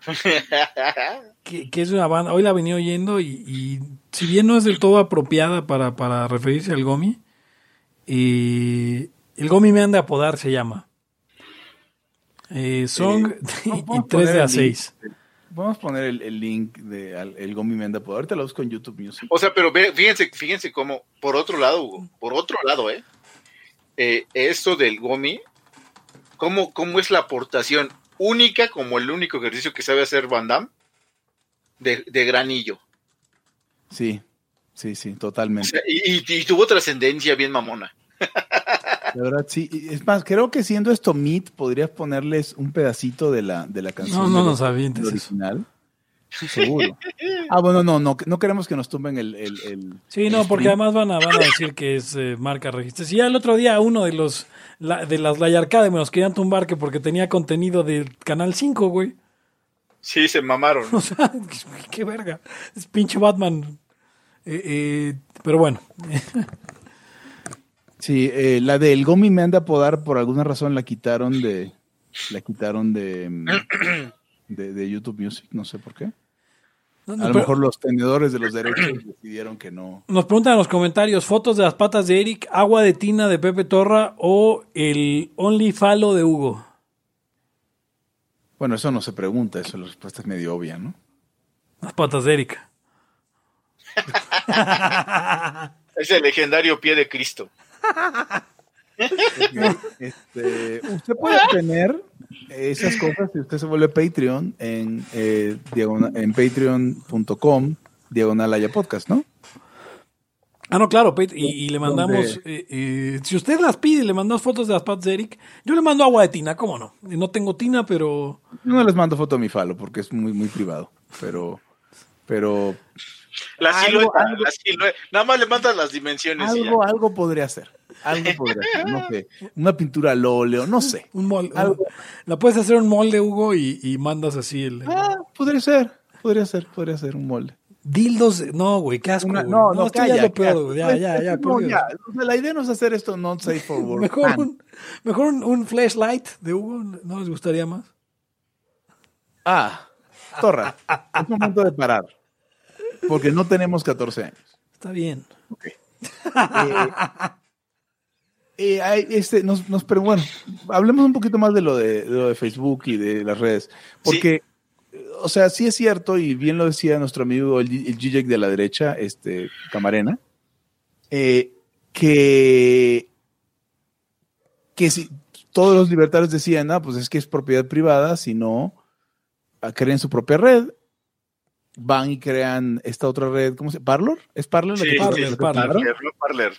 que, que es una banda, hoy la venía oyendo y, y si bien no es del todo apropiada para, para referirse al Gomi, eh, el Gomi me han de apodar se llama. Eh, Song ¿cómo y podemos 3 poner de el link? A6. Vamos a poner el, el link de al- el Gomi Menda. Por ahorita lo busco en YouTube Music. O sea, pero ve- fíjense, fíjense cómo, por otro lado, Hugo, por otro lado, ¿eh? Eh, esto del Gomi, ¿cómo, ¿cómo es la aportación única, como el único ejercicio que sabe hacer Van Damme, de, de granillo? Sí, sí, sí, O totalmente. sea, y, y- y tuvo trascendencia bien mamona. La verdad, sí. Y Es más, creo que siendo esto Meet, podrías ponerles un pedacito de la, de la canción. No, no de nos los- avientes del eso. original. Seguro. Ah, bueno, no, no, no queremos que nos tumben el. el, el- Sí, no, el porque además van a, van a decir que es eh, marca registrada. Si ya el otro día uno de los la- de las Lay Arcade me los querían tumbar que porque tenía contenido del Canal 5, güey. Sí, se mamaron. O sea, qué verga. Es pinche Batman. Eh, eh, pero bueno, Sí, eh, la del Gomi me anda a podar por alguna razón la quitaron de. La quitaron de. mm, De, de YouTube Music, no sé por qué. No, A lo pero mejor los tenedores de los derechos decidieron que no. nos preguntan en los comentarios fotos de las patas de Eric, agua de tina de Pepe Torra o el Only Falo de Hugo. Bueno, eso no se pregunta, eso la respuesta es medio obvia, ¿no? Las patas de Eric. Es el legendario pie de Cristo. Este, usted puede obtener esas cosas si usted se vuelve Patreon en, eh, diagonal- en patreon.com diagonal haya podcast, ¿no? Ah, no, claro, y, y le mandamos, eh, eh, si usted las pide y le mandamos fotos de las patas de Eric, yo le mando agua de tina, ¿cómo no? No tengo tina, pero Yo no les mando foto a mi falo porque es muy, muy privado, pero, pero La silueta, algo- la silueta. Nada más le mandas las dimensiones y ya. algo, algo podría hacer, algo podría hacer, no sé, una pintura al óleo, no sé. un molde. Algo. La puedes hacer un molde, Hugo, y, y mandas así el... Ah, podría ser, podría ser, podría ser un molde. Dildos, no, güey, qué asco, Una- no, no, esto ya calla, es lo peor. Ya, ya, ya, No, ya, la idea no es hacer esto not safe for work. Mejor, un, mejor un, un flashlight de Hugo, ¿no les gustaría más? Ah, Torra, es momento de parar. Porque no tenemos 14 años. Está bien. Eh, eh, este, nos, nos, pero bueno, hablemos un poquito más de lo de, de lo de Facebook y de las redes. Porque, o sea, sí es cierto, y bien lo decía nuestro amigo el, el Gijek de la derecha, este, Camarena, eh, que, que si todos los libertarios decían, ah, pues es que es propiedad privada, si no, ah, creen su propia red, van y crean esta otra red, ¿cómo se llama? ¿Parlor? ¿Es Parlor? la Sí, que- Parler, sí, la que Parler. compraron? Parler, no Parler.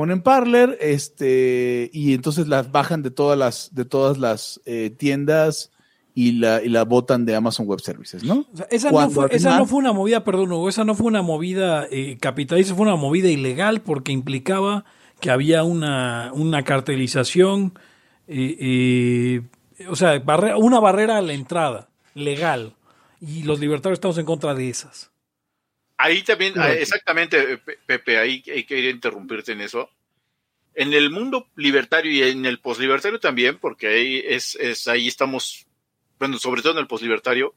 Ponen Parler, este, y entonces las bajan de todas las, de todas las eh, tiendas y la, y la botan de Amazon Web Services, ¿no? O sea, esa, no fue, esa no fue una movida, perdón, Hugo, esa no fue una movida eh, capitalista, fue una movida ilegal porque implicaba que había una, una cartelización, eh, eh, o sea, barre- una barrera a la entrada, legal. Y los libertarios estamos en contra de esas. Ahí también, exactamente, Pe- Pepe, ahí hay que ir a interrumpirte en eso. En el mundo libertario y en el poslibertario también, porque ahí es, es ahí estamos, bueno, sobre todo en el poslibertario,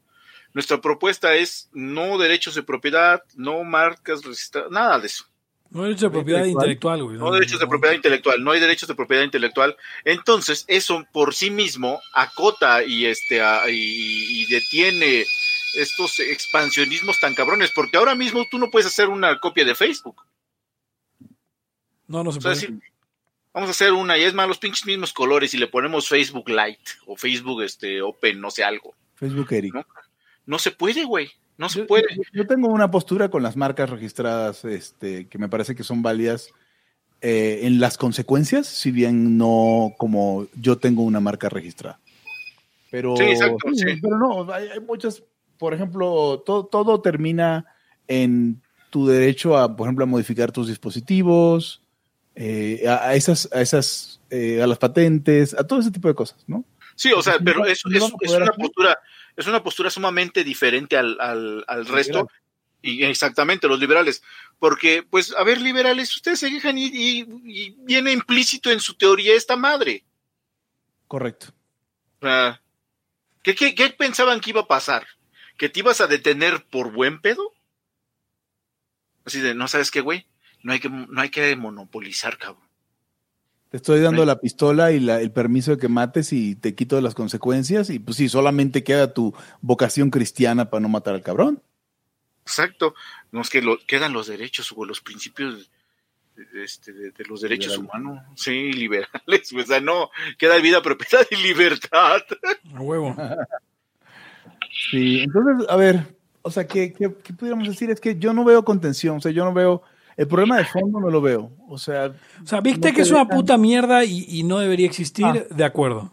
nuestra propuesta es no derechos de propiedad, no marcas registradas, nada de eso. No hay derecho de propiedad intelectual, güey. No derechos de propiedad intelectual, no hay derechos de propiedad intelectual. Entonces, eso por sí mismo acota y este a- y, y detiene estos expansionismos tan cabrones, porque ahora mismo tú no puedes hacer una copia de Facebook. No, no se O sea, puede. vamos a hacer una, y es más, los pinches mismos colores y le ponemos Facebook Lite o Facebook este Open, no sé algo. Facebook Eric. ¿No? No se puede, güey. No se Yo, puede. yo- yo tengo una postura con las marcas registradas este, que me parece que son válidas eh, en las consecuencias, si bien no como yo tengo una marca registrada. Pero, Sí, exacto, sí. pero no, hay, hay muchas, por ejemplo, todo, todo termina en tu derecho a, por ejemplo, a modificar tus dispositivos, eh, a, a esas, a esas, eh, a las patentes, a todo ese tipo de cosas, ¿no? Sí, o sea, pero es, es- una postura, es una postura sumamente diferente al, al, al resto. Y exactamente, los liberales. Porque, pues, a ver, liberales, ustedes se quejan y, y- y viene implícito en su teoría esta madre. Correcto. Sea, ¿qué, qué, qué pensaban que iba a pasar? ¿Que te ibas a detener por buen pedo? Así de, no sabes qué, güey, no hay que, no hay que monopolizar, cabrón. Te estoy dando la pistola y la- el permiso de que mates y te quito de las consecuencias y pues sí, solamente queda tu vocación cristiana para no matar al cabrón. Exacto. No es que lo, quedan los derechos o los principios de, este, de, de los derechos humanos. Sí, liberales. O sea, no, queda vida, propiedad y libertad. A huevo. Sí, entonces, a ver, o sea, ¿qué, qué, qué pudiéramos decir? Es que yo no veo contención, o sea, yo no veo, el problema de fondo no lo veo, o sea, O sea, Big No Tech te es una dejan- puta mierda y, y no debería existir, Ah. de acuerdo.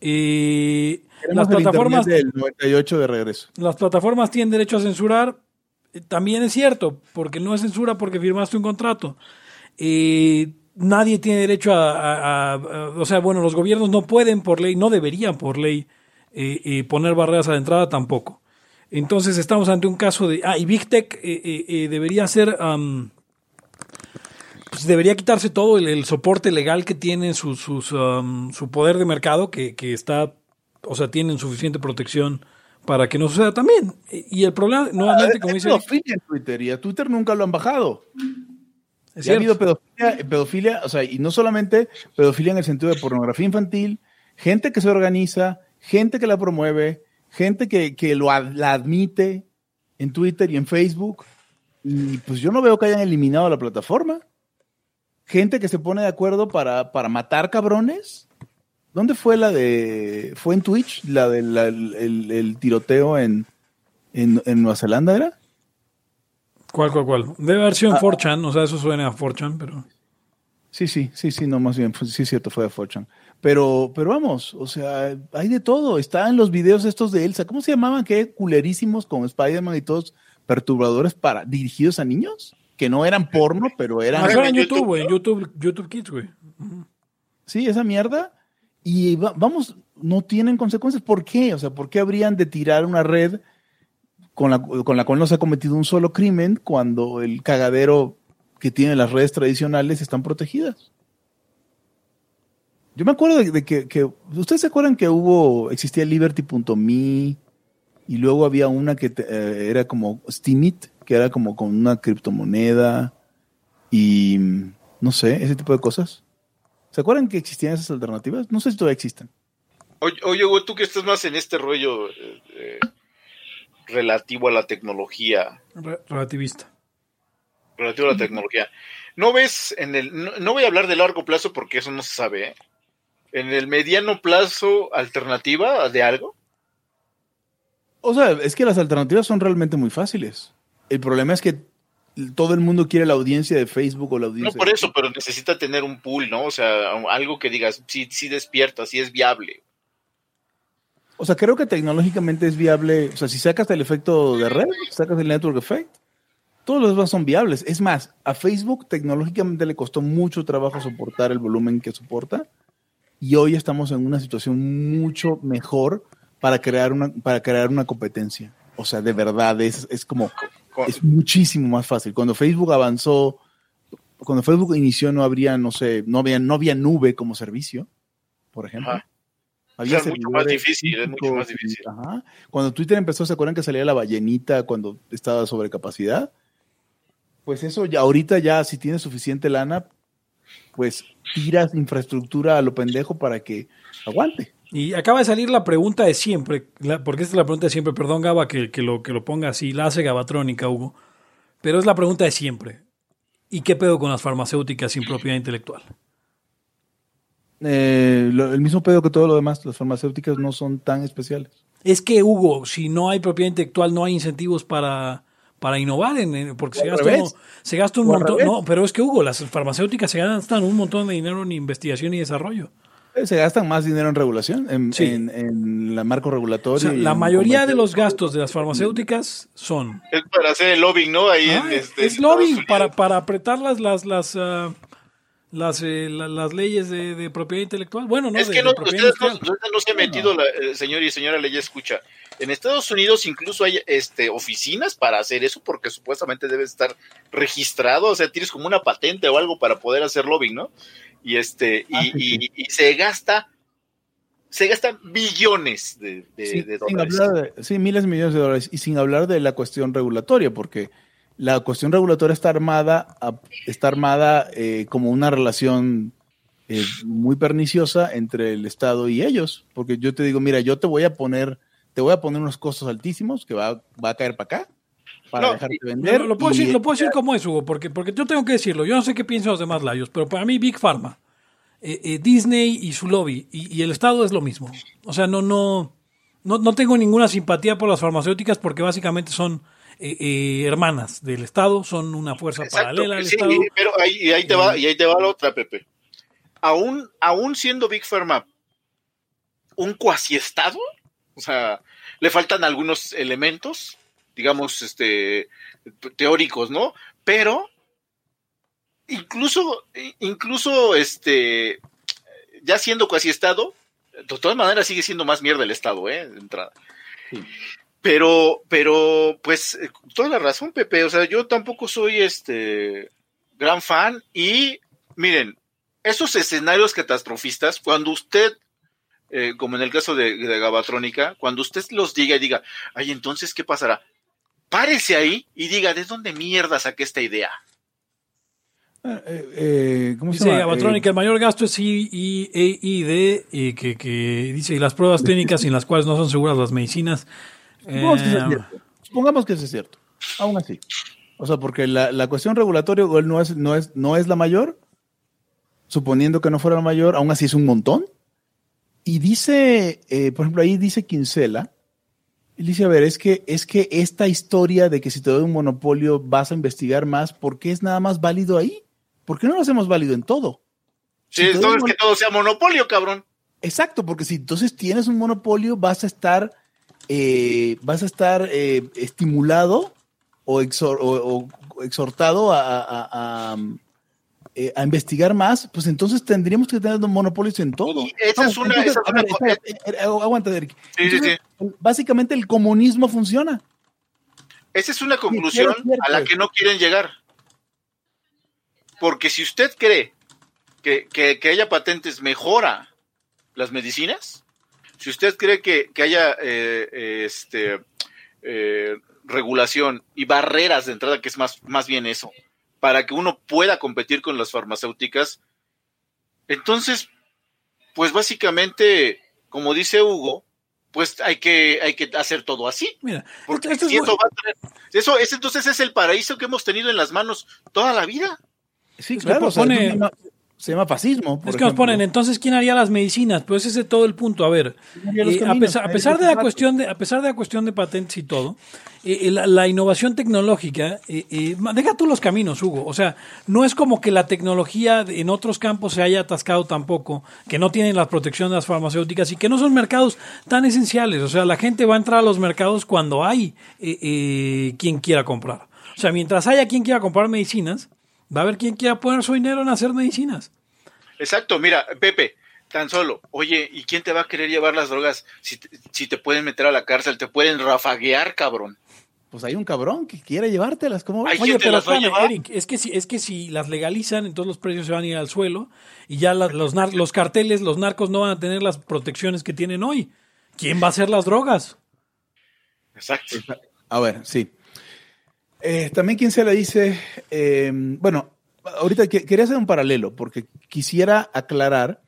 Eh, las plataformas, del 98 de regreso. las plataformas tienen derecho a censurar. eh, También es cierto, porque no es censura porque firmaste un contrato. Eh, nadie tiene derecho a, a- a- a- O sea, bueno, los gobiernos no pueden por ley, no deberían por ley eh, eh, poner barreras a la entrada tampoco. Entonces estamos ante un caso de... Ah, y Big Tech eh, eh, eh, debería ser... pues debería quitarse todo el, el soporte legal que tiene su, sus, su poder de mercado, que, que está, o sea, tienen suficiente protección para que no suceda también. Y y el problema, nuevamente, como Hay dice, pedofilia en Twitter y a Twitter nunca lo han bajado. es Y ha habido pedofilia, pedofilia, o sea, y no solamente pedofilia en el sentido de pornografía infantil, gente que se organiza, gente que la promueve, gente que, que lo, ad- la admite en Twitter y en Facebook. Y pues yo no veo que hayan eliminado la plataforma. Gente que se pone de acuerdo para, para matar cabrones. ¿Dónde fue la de... ¿Fue en Twitch? La del el, el- tiroteo en, en, en Nueva Zelanda, ¿era? ¿Cuál, cuál, cuál? Debe haber Ah. sido en 4chan, o sea, eso suena a 4chan, pero... Sí, sí, sí, sí, no, más bien, fue- sí, cierto, fue de Fortune. Pero, pero vamos, o sea, hay de todo. Está en los videos estos de Elsa. ¿Cómo se llamaban? ¿Qué culerísimos con Spider-Man y todos perturbadores para dirigidos a niños? Que no eran porno, pero eran. Ah, en YouTube, YouTube, güey. YouTube, YouTube Kids, güey. Sí, esa mierda. Y va- vamos, no tienen consecuencias. ¿Por qué? O sea, ¿por qué habrían de tirar una red con la, con la cual no se ha cometido un solo crimen cuando el cagadero que tienen las redes tradicionales están protegidas? Yo me acuerdo de, de que, que- ¿Ustedes se acuerdan que hubo, existía liberty.me y luego había una que te- eh, era como Steemit, que era como con una criptomoneda y no sé, ese tipo de cosas? ¿Se acuerdan que existían esas alternativas? No sé si todavía existen. Oye, oye, güey, tú que estás más en este rollo eh, eh, relativo a la tecnología, Re- relativista. relativo a la tecnología, ¿no ves en el, no, no voy a hablar de largo plazo porque eso no se sabe, ¿eh? En el mediano plazo, alternativa de algo? O sea, es que las alternativas son realmente muy fáciles. El problema es que todo el mundo quiere la audiencia de Facebook o la No audiencia por de- eso, pero necesita tener un pool, ¿no? O sea, algo que digas, sí, sí despierta, sí es viable. O sea, creo que tecnológicamente es viable. O sea, si sacas el efecto de red, sacas el network effect, todos los demás son viables. Es más, a Facebook tecnológicamente le costó mucho trabajo soportar el volumen que soporta y hoy estamos en una situación mucho mejor para crear una, para crear una competencia. O sea, de verdad, es, es como, es muchísimo más fácil. Cuando Facebook avanzó, cuando Facebook inició no habría, no sé, no había, no había nube como servicio, por ejemplo. Ajá. Había es mucho más difícil, es mucho más difícil. ajá. Cuando Twitter empezó, ¿se acuerdan que salía la ballenita cuando estaba sobre capacidad? Pues eso ya ahorita ya si tienes suficiente lana, pues tiras infraestructura a lo pendejo para que aguante. Y acaba de salir la pregunta de siempre, la- porque esta es la pregunta de siempre, perdón Gaba que, que lo, que lo ponga así, la hace Gabatrónica, Hugo, pero es la pregunta de siempre. ¿Y qué pedo con las farmacéuticas sin propiedad intelectual? Eh, lo- el mismo pedo que todo lo demás, las farmacéuticas no son tan especiales. Es que, Hugo, si no hay propiedad intelectual, no hay incentivos para, para innovar, en, en- porque se gasta, revés. uno- se gasta un O montón. No, pero es que, Hugo, las farmacéuticas se gastan un montón de dinero en investigación y desarrollo. Eh, Se gastan más dinero en regulación, en, Sí. en, en la marco regulatorio. O sea, la mayoría de los gastos de las farmacéuticas son Es para hacer el lobbying, ¿no? Ahí Ah, en este, es lobbying para, para apretar las las las ah, las, eh, la- las leyes de, de propiedad intelectual. Bueno, no, es de, que de no, ustedes no, no se han metido, la, eh, señor y señora Ley escucha. En Estados Unidos incluso hay este, oficinas para hacer eso porque supuestamente debe estar registrado, o sea, tienes como una patente o algo para poder hacer lobbying, ¿no? Y este y, Ah, sí. y- y se gasta se gastan billones de, de- Sí, de sin dólares. hablar de- sí, miles de millones de dólares. Y sin hablar de la cuestión regulatoria, porque la cuestión regulatoria está armada, está armada eh, como una relación eh, muy perniciosa entre el Estado y ellos, porque yo te digo, mira, yo te voy a poner, te voy a poner unos costos altísimos que va, va a caer para acá para No, dejarte vender. lo puedo decir, lo puedo decir como es, Hugo, porque, porque yo tengo que decirlo. Yo no sé qué piensan los demás layos, pero para mí Big Pharma, eh, eh, Disney y su lobby y, y el Estado es lo mismo. O sea, no, no, no, no tengo ninguna simpatía por las farmacéuticas porque básicamente son eh, eh, hermanas del Estado, son una fuerza Exacto, paralela al sí, Estado. pero ahí, y ahí te va, y ahí te va la otra, Pepe. Aún, aún siendo Big Pharma un cuasi estado, o sea, le faltan algunos elementos, digamos, este, teóricos, ¿no? Pero incluso, incluso, este, ya siendo cuasi estado, de todas maneras sigue siendo más mierda el estado, ¿eh? De entrada. Pero, pero, pues, eh, toda la razón, Pepe. O sea, yo tampoco soy este gran fan. Y miren, esos escenarios catastrofistas, cuando usted, eh, como en el caso de, de Gabatrónica, cuando usted los diga y diga, ay, entonces, ¿qué pasará? Párese ahí y diga, ¿de dónde mierda saqué esta idea? Eh, eh, ¿Cómo se Dice llama? Gabatrónica, el mayor gasto es I, I, E, I, D, y que, que dice, y las pruebas técnicas sin las cuales no son seguras las medicinas. Supongamos que es Eh, cierto. Supongamos que eso es cierto. Aún así. O sea, porque la, la cuestión regulatoria no es, no, es, no es la mayor. Suponiendo que no fuera la mayor, aún así es un montón. Y dice, eh, por ejemplo, ahí dice Quincela. Él dice, a ver, es que, es que esta historia de que si te doy un monopolio vas a investigar más, ¿por qué es nada más válido ahí? ¿Por qué no lo hacemos válido en todo? Sí, Si entonces que todo sea monopolio, cabrón. Exacto, porque si entonces tienes un monopolio, vas a estar, eh, vas a estar eh, estimulado o, exhor- o- o exhortado a, a- a- a, eh, a investigar más, pues entonces tendríamos que tener monopolios en todo. Y esa es una- esa es a una ver, co- espera, aguanta, Derek. Sí, sí, Básicamente el comunismo funciona. Esa es una conclusión a la que no quieren llegar. Porque si usted cree que, que, que haya patentes mejora las medicinas, si usted cree que, que haya eh, eh, este, eh, regulación y barreras de entrada, que es más, más bien eso, para que uno pueda competir con las farmacéuticas, entonces, pues básicamente, como dice Hugo, pues hay que, hay que hacer todo así. Mira, Porque esto- esto es eso bu- va a traer- eso es entonces es el paraíso que hemos tenido en las manos toda la vida. Sí, claro. o sea, se llama fascismo. por Es que nos ponen, entonces, ¿quién haría las medicinas? Pues ese es todo el punto. A ver, eh, a, pesar, a pesar de la cuestión de, a pesar de la cuestión de patentes y todo, eh, eh, la, la innovación tecnológica, eh, eh, deja tú los caminos, Hugo. O sea, no es como que la tecnología en otros campos se haya atascado tampoco, que no tienen la protección de las farmacéuticas y que no son mercados tan esenciales. O sea, la gente va a entrar a los mercados cuando hay quien quiera comprar. O sea, mientras haya quien quiera comprar medicinas, va a haber quien quiera poner su dinero en hacer medicinas. Exacto, mira, Pepe, tan solo, oye, ¿y quién te va a querer llevar las drogas si te, si te pueden meter a la cárcel? Te pueden rafaguear, cabrón. Pues hay un cabrón que quiere llevártelas. ¿Cómo ves? Ay, Oye, ¿quién te pero las va a espérame, llevar? Eric, es que si, es que si las legalizan, entonces los precios se van a ir al suelo y ya la- los, nar- los carteles, los narcos no van a tener las protecciones que tienen hoy. ¿Quién va a hacer las drogas? Exacto. A ver, sí. Eh, también quien se le dice, eh, bueno, ahorita que- quería hacer un paralelo porque quisiera aclarar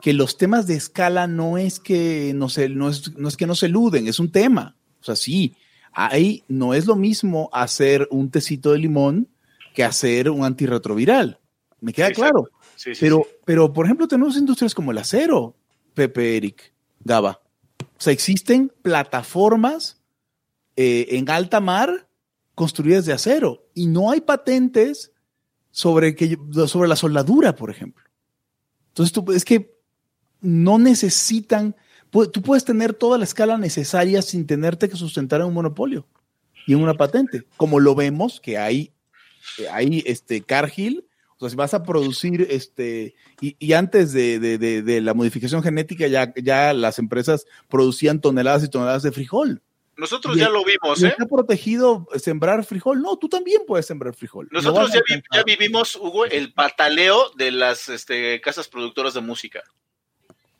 que los temas de escala no es que no, se, no, es, no es que no se eluden, es un tema. O sea, sí, ahí no es lo mismo hacer un tecito de limón que hacer un antirretroviral. Me queda Sí, claro. Sí, sí, Pero, pero, por ejemplo, tenemos industrias como el acero, Pepe Eric, Gaba. O sea, existen plataformas eh, en alta mar construidas de acero y no hay patentes sobre, que, sobre la soldadura, por ejemplo. Entonces, tú, es que no necesitan, tú puedes tener toda la escala necesaria sin tenerte que sustentar en un monopolio y en una patente, como lo vemos que hay, hay este Cargill, o sea, si vas a producir, este, y, antes de la modificación genética ya, ya las empresas producían toneladas y toneladas de frijol. Nosotros y- ya lo vimos, ¿Y ¿eh? está protegido sembrar frijol? No, tú también puedes sembrar frijol. No Nosotros ya, vi- vivimos, Hugo, el pataleo de las este, casas productoras de música.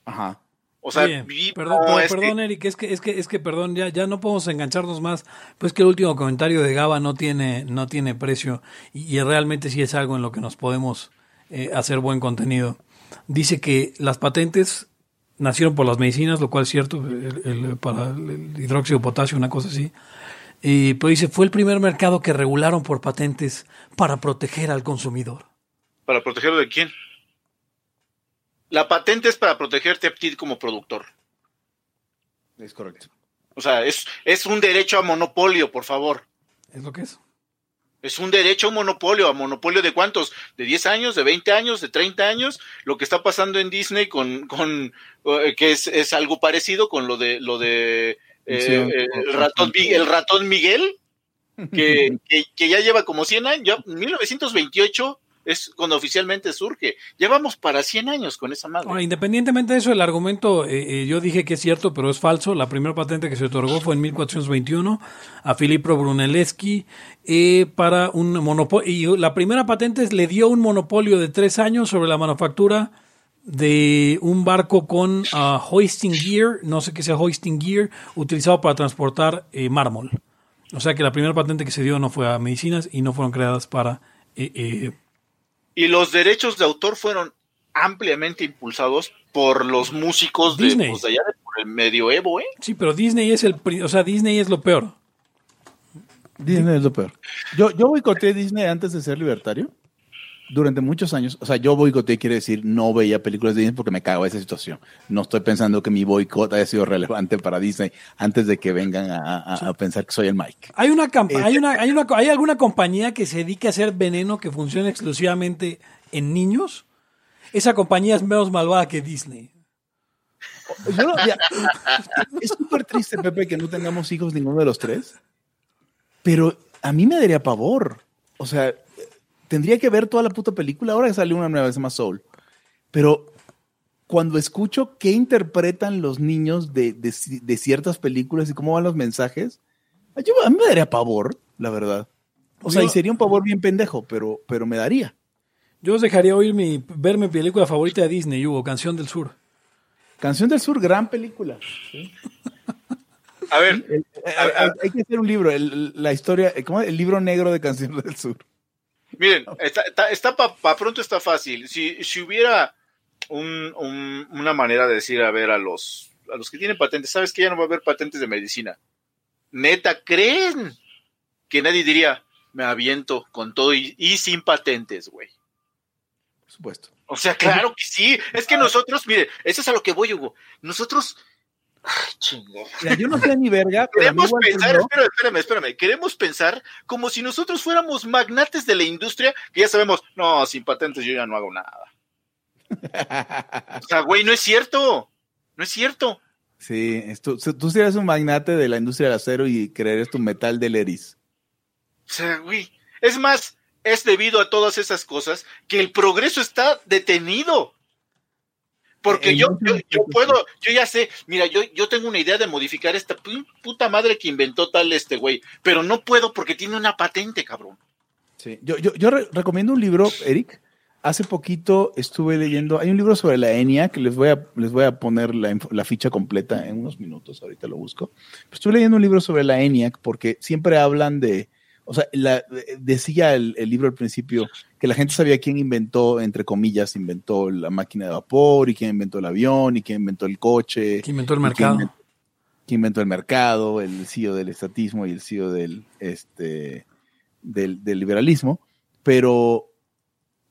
Ajá. O sea, Oye, vi- perdón, no, pero- es que- perdón, Eric, es que, es que, es que, perdón, ya, ya no podemos engancharnos más. Pues que el último comentario de Gaba no tiene, no tiene precio y, y realmente sí es algo en lo que nos podemos eh, hacer buen contenido. Dice que las patentes nacieron por las medicinas, lo cual es cierto, el- el- para el hidróxido de potasio, una cosa así. Y, pero dice, fue el primer mercado que regularon por patentes para proteger al consumidor. ¿Para protegerlo de quién? La patente es para protegerte a ti como productor. Es correcto. O sea, es, es un derecho a monopolio, por favor. Es lo que es. Es un derecho a monopolio. ¿A monopolio de cuántos? ¿De 10 años? ¿De 20 años? ¿De 30 años? Lo que está pasando en Disney con, con eh, que es, es algo parecido con lo de lo de eh, Sí, eh, el, ratón, el ratón Miguel, que, que, que ya lleva como 100 años. Ya, 1928 es cuando oficialmente surge. Llevamos para 100 años con esa madre. Ahora, independientemente de eso, el argumento, eh, eh, yo dije que es cierto, pero es falso. La primera patente que se otorgó fue en 1421 a Filippo Brunelleschi eh, para un monopolio. Y la primera patente le dio un monopolio de tres años sobre la manufactura de un barco con ah, hoisting gear, no sé qué sea hoisting gear, utilizado para transportar mármol. O sea que la primera patente que se dio no fue a medicinas y no fueron creadas para... eh, Y los derechos de autor fueron ampliamente impulsados por los músicos de, Disney. pues, de allá de por el medioevo, ¿eh? sí, pero Disney es el... O sea, Disney es lo peor. Disney es lo peor. Yo, yo boicoteé Disney antes de ser libertario. Durante muchos años, o sea, yo boicoteé quiere decir no veía películas de Disney porque me cago esa situación. No estoy pensando que mi boicot haya sido relevante para Disney antes de que vengan a, a- a pensar que soy el Mike. Hay una, campa- Este- hay una, hay una, hay alguna compañía que se dedique a hacer veneno que funcione exclusivamente en niños. Esa compañía es menos malvada que Disney. Yo no- ya, es súper triste, Pepe, que no tengamos hijos ninguno de los tres. Pero a mí me daría pavor. O sea, tendría que ver toda la puta película. Ahora que salió una nueva, se llama Soul. Pero cuando escucho qué interpretan los niños de, de ci- de ciertas películas y cómo van los mensajes, yo, a mí me daría pavor, la verdad. O sea, Yo- y sería un pavor bien pendejo, pero, pero me daría. Yo os dejaría oír mi, ver mi película favorita de Disney, Hugo, Canción del Sur. Canción del Sur, gran película. ¿sí? A ver, El- hay, hay- hay que hacer un libro, el- la historia, ¿cómo? El libro negro de Canción del Sur. Miren, está, está, está para pronto está fácil. Si, si hubiera un- un- una manera de decir, a ver, a los, a los que tienen patentes, ¿sabes que ya no va a haber patentes de medicina? Neta, ¿creen que nadie diría, me aviento con todo y, y sin patentes, güey? Por supuesto. O sea, claro que sí. Es que nosotros, mire, eso es a lo que voy, Hugo. Nosotros. Chingo. Mira, yo no sé ni verga, Queremos pensar, espérame, espérame, espérame. Queremos pensar como si nosotros fuéramos magnates de la industria, que ya sabemos, no, sin patentes yo ya no hago nada. O sea, güey, no es cierto. No es cierto. Sí, tú, tú serías un magnate de la industria del acero y creeres tu metal del Eris. O sea, güey. Es más, es debido a todas esas cosas que el progreso está detenido. Porque En yo, yo, yo puedo, yo ya sé, mira, yo, yo tengo una idea de modificar esta pu- puta madre que inventó tal este güey, pero no puedo porque tiene una patente, cabrón. Sí. Yo, yo, yo re- recomiendo un libro, Eric. Hace poquito estuve leyendo, hay un libro sobre la ENIAC, les voy a, les voy a poner la, la ficha completa en unos minutos, ahorita lo busco. Estuve leyendo un libro sobre la ENIAC porque siempre hablan de, o sea, la- decía el, el libro al principio que la gente sabía quién inventó, entre comillas, inventó la máquina de vapor y quién inventó el avión y quién inventó el coche. Que inventó el mercado. quién inventó- quién inventó el mercado, el CEO del estatismo y el CEO del, este, del, del liberalismo, pero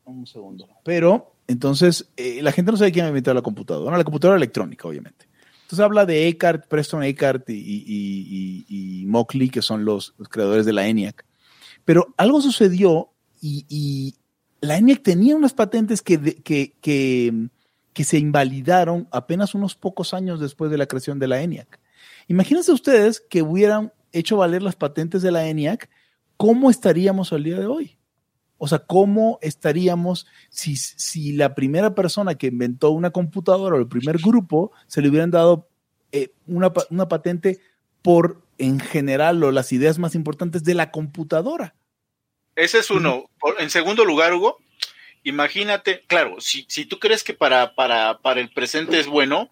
un segundo. Pero entonces eh, la gente no sabe quién ha inventado la computadora, no, la computadora electrónica, obviamente. Entonces habla de Eckhart, Preston Eckhart y, y, Mockley, que son los, creadores de la ENIAC. Pero algo sucedió y, la ENIAC tenía unas patentes que, que, que se invalidaron apenas unos pocos años después de la creación de la ENIAC. Imagínense ustedes que hubieran hecho valer las patentes de la ENIAC, ¿cómo estaríamos al día de hoy? O sea, ¿cómo estaríamos si, si la primera persona que inventó una computadora o el primer grupo se le hubieran dado eh, una, una patente por, en general, o las ideas más importantes de la computadora? Ese es uno. En segundo lugar, Hugo, imagínate, claro, si, si tú crees que para, para, para el presente es bueno,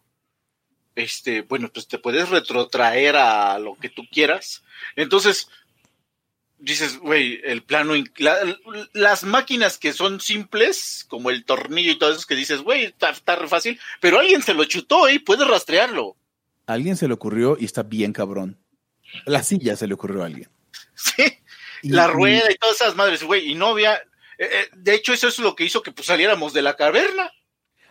este, bueno, pues te puedes retrotraer a lo que tú quieras. Entonces, dices, güey, el plano, la- las máquinas que son simples, como el tornillo y todo eso, que dices, güey, está, está re fácil, pero alguien se lo chutó y puede rastrearlo. A alguien se le ocurrió y está bien cabrón. La silla se le ocurrió a alguien. Sí, Y- la rueda y todas esas madres, güey, y no había, eh, eh, de hecho eso es lo que hizo que pues saliéramos de la caverna.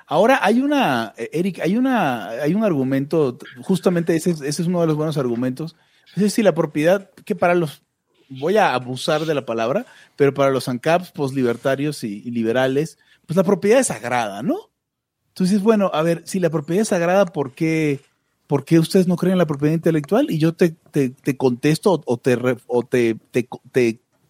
Ahora hay una, eh, Eric, hay una, hay un argumento, justamente ese, es- ese es uno de los buenos argumentos. Es decir, la propiedad, que para los, voy a abusar de la palabra, pero para los ANCAPs, poslibertarios y, liberales, pues la propiedad es sagrada, ¿no? Entonces, bueno, a ver, si la propiedad es sagrada, ¿por qué, por qué ustedes no creen en la propiedad intelectual? Y yo te, te, te contesto o, te, o te-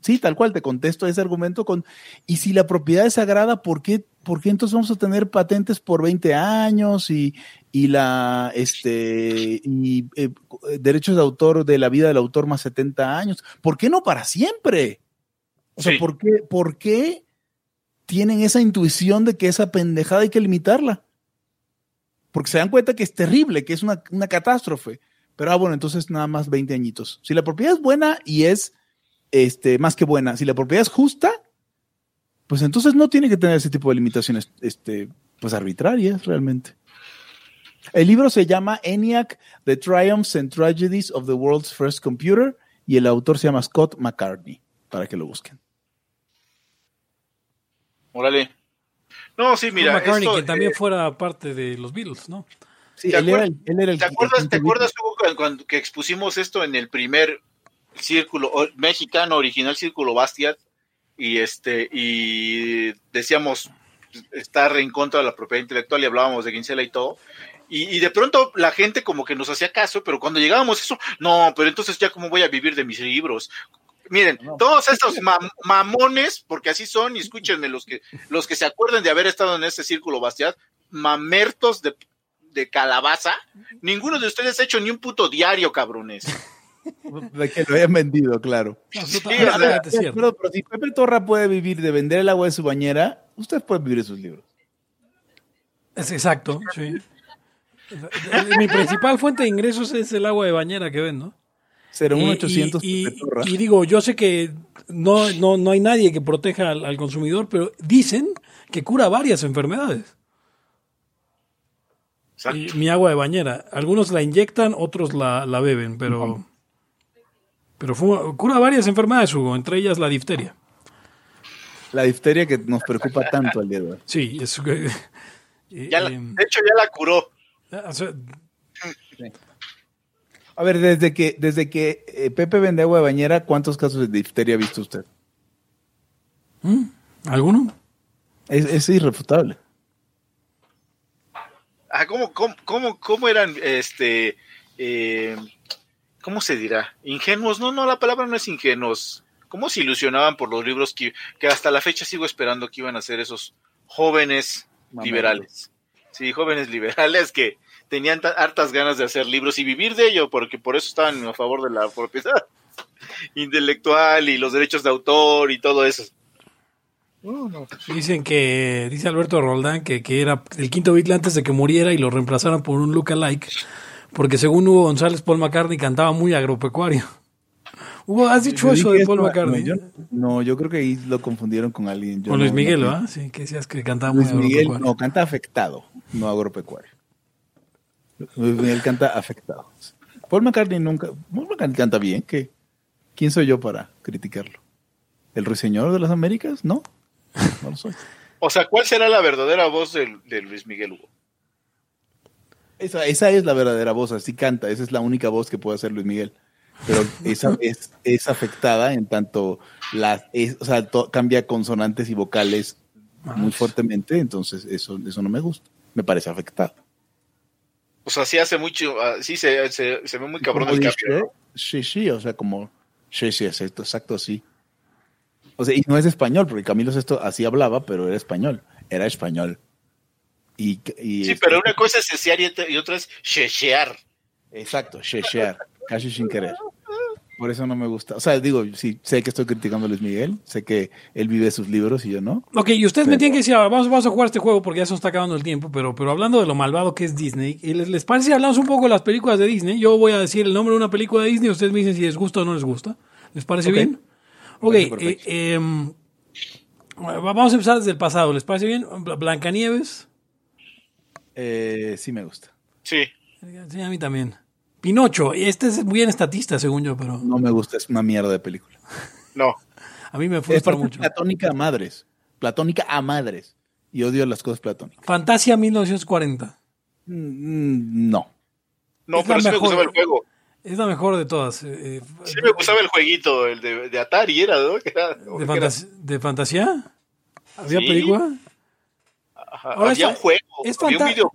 sí, tal cual, te contesto ese argumento con, y si la propiedad es sagrada, ¿por qué, por qué entonces vamos a tener patentes por 20 años y, y la, este, y eh, derechos de autor de la vida del autor más 70 años? ¿Por qué no para siempre? O sea, Sí. ¿por qué, ¿por qué tienen esa intuición de que esa pendejada hay que limitarla? Porque se dan cuenta que es terrible, que es una, una catástrofe. Pero, ah, bueno, entonces nada más 20 añitos. Si la propiedad es buena y es este, más que buena, si la propiedad es justa, pues entonces no tiene que tener ese tipo de limitaciones este, pues arbitrarias realmente. El libro se llama ENIAC, The Triumphs and Tragedies of the World's First Computer, y el autor se llama Scott McCartney, para que lo busquen. Órale. No, sí, mira, McCartney, esto, que también eh, fuera parte de los Beatles, ¿no? Sí, ¿Te él era, acuerdas- el, él era el ¿Te el acuerdas, quinto ¿te acuerdas. Hugo, cuando, cuando- que expusimos esto en el primer círculo mexicano original círculo Bastiat y este y decíamos estar en contra de la propiedad intelectual y hablábamos de Quincela y todo y, y de pronto la gente como que nos hacía caso pero cuando llegábamos a eso no pero entonces ya cómo voy a vivir de mis libros miren todos estos mam- mamones porque así son y escúchenme los que los que se acuerden de haber estado en ese círculo Bastiat mamertos de de calabaza, ninguno de ustedes ha hecho ni un puto diario, cabrones. De que lo hayan vendido, claro. No, Sí, totalmente o sea, es cierto. Pero, pero si Pepe Torra puede vivir de vender el agua de su bañera, usted puede vivir de sus libros. Es exacto, sí. Mi principal fuente de ingresos es el agua de bañera que vendo. 01800 y, y- y digo, yo sé que no, no, no hay nadie que proteja al, al consumidor, pero dicen que cura varias enfermedades. Y mi agua de bañera. Algunos la inyectan, otros la, la beben, pero, pero fuma- cura varias enfermedades, Hugo, entre ellas la difteria. La difteria que nos preocupa tanto al día de hoy. Sí, es... Ya la- eh, de hecho, ya la curó. o sea, A ver, desde que, desde que eh, Pepe vende agua de bañera, ¿cuántos casos de difteria ha visto usted? ¿Mm? ¿Alguno? Es, es irrefutable. Ah, ¿cómo, cómo, cómo, cómo eran, este, eh, cómo se dirá? Ingenuos, no, no, la palabra no es ingenuos. ¿Cómo se ilusionaban por los libros que, que hasta la fecha sigo esperando que iban a ser esos jóvenes liberales? Sí, jóvenes liberales que tenían ta- hartas ganas de hacer libros y vivir de ello, porque por eso estaban a favor de la propiedad intelectual y los derechos de autor y todo eso. Dicen que, dice Alberto Roldán, que, que era el quinto Beatle antes de que muriera y lo reemplazaron por un lookalike, porque según Hugo González, Paul McCartney cantaba muy agropecuario. Hugo, ¿has dicho Yo eso de Paul eso, McCartney? No yo, no, yo creo que ahí lo confundieron con alguien. Yo Con Luis no- Miguel, no- ¿verdad? Sí, que decías que cantaba muy Luis Miguel, agropecuario. no, canta afectado, no agropecuario. Luis Miguel canta afectado. Paul McCartney nunca. Paul McCartney canta bien, ¿qué? ¿Quién soy yo para criticarlo? ¿El ruiseñor de las Américas? No, no lo soy. O sea, ¿cuál será la verdadera voz de, de Luis Miguel Hugo? Esa, esa es la verdadera voz, así canta, esa es la única voz que puede hacer Luis Miguel. Pero esa es, es afectada en tanto la, es- o sea, to- cambia consonantes y vocales muy fuertemente, entonces eso, eso no me gusta, me parece afectado. O sea, sí hace mucho, ah, sí se, se, se ve muy cabrón el dice, cambio. ¿no? Sí, sí, o sea, como, sí, sí, exacto, exacto, así. O sea, y no es español, porque Camilo esto así hablaba, pero era español, era español. Y, y Sí, este, pero una cosa es cesear y otra- y otra es chechear. Exacto, shechear, casi sin querer. Por eso no me gusta. O sea, digo, sí, sé que estoy criticando a Luis Miguel, sé que él vive sus libros y yo no. Ok, y ustedes me tienen que decir, ahora, vamos, vamos a jugar este juego porque ya se nos está acabando el tiempo, pero, pero hablando de lo malvado que es Disney, ¿y ¿les, les parece si hablamos un poco de las películas de Disney? Yo voy a decir el nombre de una película de Disney, ustedes me dicen si les gusta o no les gusta. ¿Les parece bien? Ok, eh, em, vamos a empezar desde el pasado. ¿Les parece bien? Bla- Blancanieves. Eh, sí me gusta. Sí. Sí, a mí también. Pinocho. Este es muy bien estatista, según yo, pero No me gusta, es una mierda de película. No. a mí me frustra mucho. platónica a madres. Platónica a madres. Y odio las cosas platónicas. Fantasia 1940. Mm, No. No, Es pero sí me mejor. gustaba el juego. Es la mejor de todas. eh, eh, Sí me gustaba el jueguito, el de, de Atari, era, ¿no? Que era- de, fantas- ¿De fantasía? ¿Había Sí. película? Ahora había está- un juego, es había un videojuego.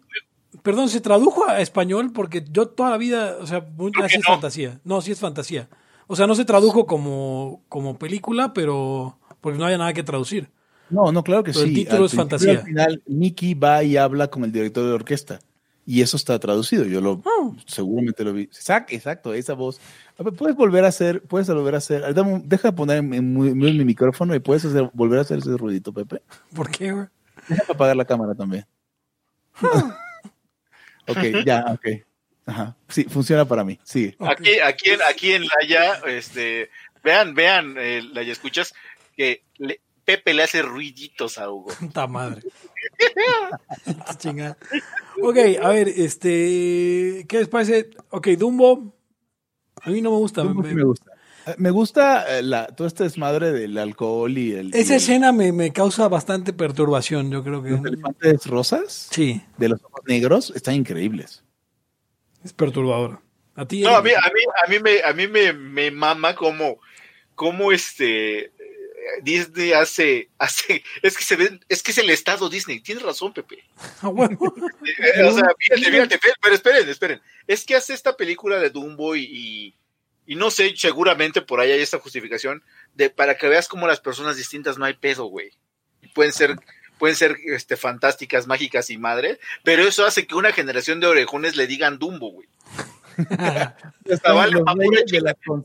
Perdón, ¿se tradujo a español? Porque yo toda la vida, o sea, muy- Creo ah, que sí es no. fantasía. No, sí es fantasía. O sea, no se tradujo como, como película, pero porque no había nada que traducir. No, no, claro que Pero el sí. título Al es fantasía. Al final, Mickey va y habla con el director de orquesta. Y eso está traducido. Yo lo Oh. seguramente lo vi. Exacto, exacto, esa voz. A ver, puedes volver a hacer, puedes volver a hacer. ah, deja de poner en, mi micrófono y puedes hacer, volver a hacer ese ruidito, Pepe. ¿Por qué, güey? Déjame apagar la cámara también. ok, ya, ok. Ajá. Sí, funciona para mí. Sigue. Aquí, aquí, en, aquí en Laya, este, vean, vean, eh, Laya, escuchas que le- Pepe le hace ruiditos a Hugo. Puta madre. Chingada. Ok, a ver, este. ¿Qué les parece? Ok, Dumbo. A mí no me gusta. Dumbo me- sí me gusta. Eh, Me gusta eh, la, todo este desmadre del alcohol y el. y Esa el- escena me, me causa bastante perturbación, yo creo que. Los elefantes rosas Sí, de los ojos negros están increíbles. es perturbadora. A ti. No, a mí, a mí, a mí me, a mí me, me mama como, como este Disney hace, hace, es que se ven, es que es el estado Disney. Tienes razón, Pepe. Ah. Eh, o sea, fíjate, fíjate, pero esperen, esperen. Es que hace esta película de Dumbo y, y, y no sé, seguramente por ahí hay esta justificación de para que veas cómo las personas distintas no hay pedo, güey. Y pueden ser, pueden ser este, fantásticas, mágicas y madre, pero eso hace que una generación de orejones le digan Dumbo, güey. Están vale los pa' pura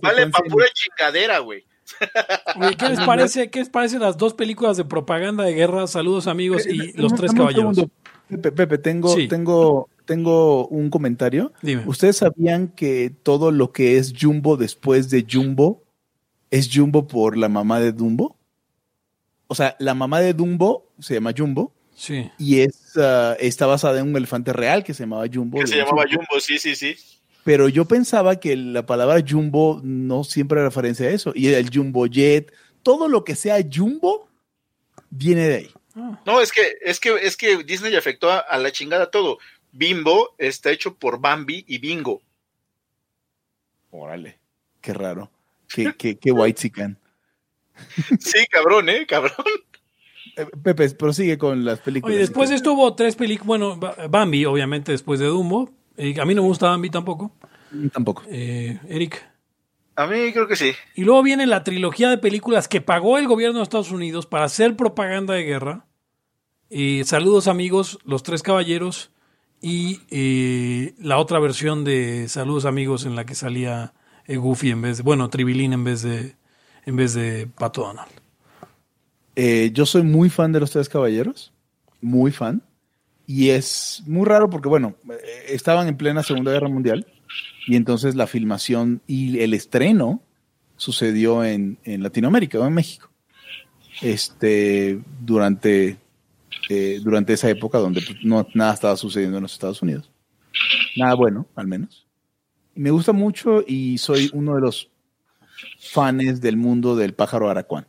Vale, pa' pura chingadera, güey. Oye, ¿qué les parece? ¿Qué les parece las dos películas de propaganda de guerra? Saludos amigos y Eh, los dame- tres caballeros. segundo. Pepe, Pepe, tengo, Sí. tengo, tengo un comentario. Dime. ¿Ustedes sabían que todo lo que es Jumbo después de Jumbo es Jumbo por la mamá de Dumbo? O sea, la mamá de Dumbo se llama Jumbo Sí. y es, ah, está basada en un elefante real que se llamaba Jumbo. Que se llamaba Jumbo. Jumbo, sí, sí, sí. Pero yo pensaba que la palabra Jumbo no siempre era referencia a eso. Y el Jumbo Jet, todo lo que sea Jumbo viene de ahí. No, es que, es que, es que Disney afectó a, a la chingada todo. Bimbo está hecho por Bambi y Bingo. Órale, qué raro. Qué, qué, qué white Sí, cabrón, eh, cabrón. Pepe, prosigue con las películas. Oye, después de esto hubo tres películas. Bueno, Ba- Bambi, obviamente, después de Dumbo. Eh, a mí no me gusta Bambi tampoco. Tampoco. Eh, Eric. A mí creo que sí. Y luego viene la trilogía de películas que pagó el gobierno de Estados Unidos para hacer propaganda de guerra. Y saludos amigos, Los Tres Caballeros. Y eh, la otra versión de Saludos amigos en la que salía eh, Goofy en vez de, bueno, Tribilín en vez de, en vez de Pato Donald. Eh, yo soy muy fan de Los Tres Caballeros. Muy fan. Y es muy raro porque, bueno, eh, estaban en plena Segunda Guerra Mundial. Y entonces la filmación y el estreno sucedió en, en Latinoamérica o en México. Este, durante, eh, durante esa época donde pues, no, nada estaba sucediendo en los Estados Unidos. Nada bueno, al menos. Me gusta mucho y soy uno de los fans del mundo del pájaro aracuán.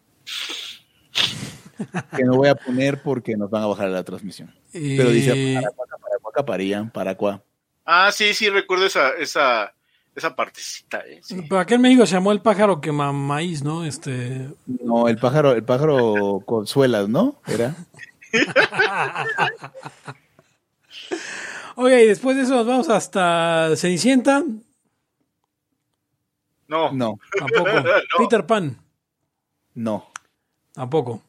que no voy a poner porque nos van a bajar la transmisión. Pero dice Paracuá, Paracuá, Caparían, Paracuá. Ah, sí, sí, recuerdo esa, esa, esa partecita, eh. sí. Pero acá en México se llamó el pájaro que ma- maíz, ¿no? Este. No, el pájaro, el pájaro con suelas, ¿no? Era. Oye, y después de eso nos vamos hasta Cenicienta. No, No, Tampoco. No. Peter Pan. no. Tampoco.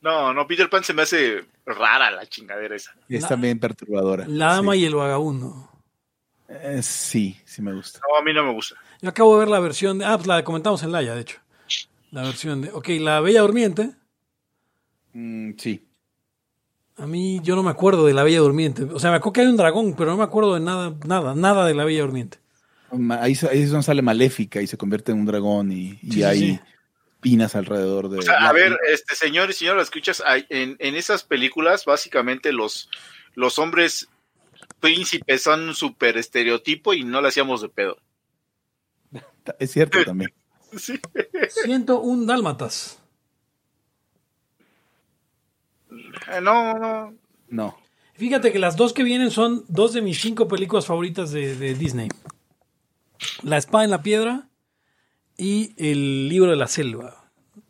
no, no, Peter Pan se me hace rara la chingadera esa. Es La- también perturbadora. La dama Sí. y el vagabundo. Eh, sí, sí me gusta. No, a mí no me gusta. Yo acabo de ver la versión de. Ah, pues la comentamos en Laia, de hecho. La versión de. Ok, la Bella Durmiente. Mm, sí. A mí yo no me acuerdo de la Bella Durmiente. O sea, me acuerdo que hay un dragón, pero no me acuerdo de nada, nada, nada de la Bella Durmiente. Ahí, ahí es donde sale Maléfica y se convierte en un dragón y, y Sí, sí, hay sí. Espinas alrededor de... O sea, a ver, este señor y señora, escuchas, en, en esas películas, básicamente los, los hombres príncipes son un super estereotipo y no le hacíamos de pedo. Es cierto también. Sí. 101 dálmatas. Eh, No, no. No. Fíjate que las dos que vienen son dos de mis cinco películas favoritas de, de Disney. La espada en la piedra y el libro de la selva.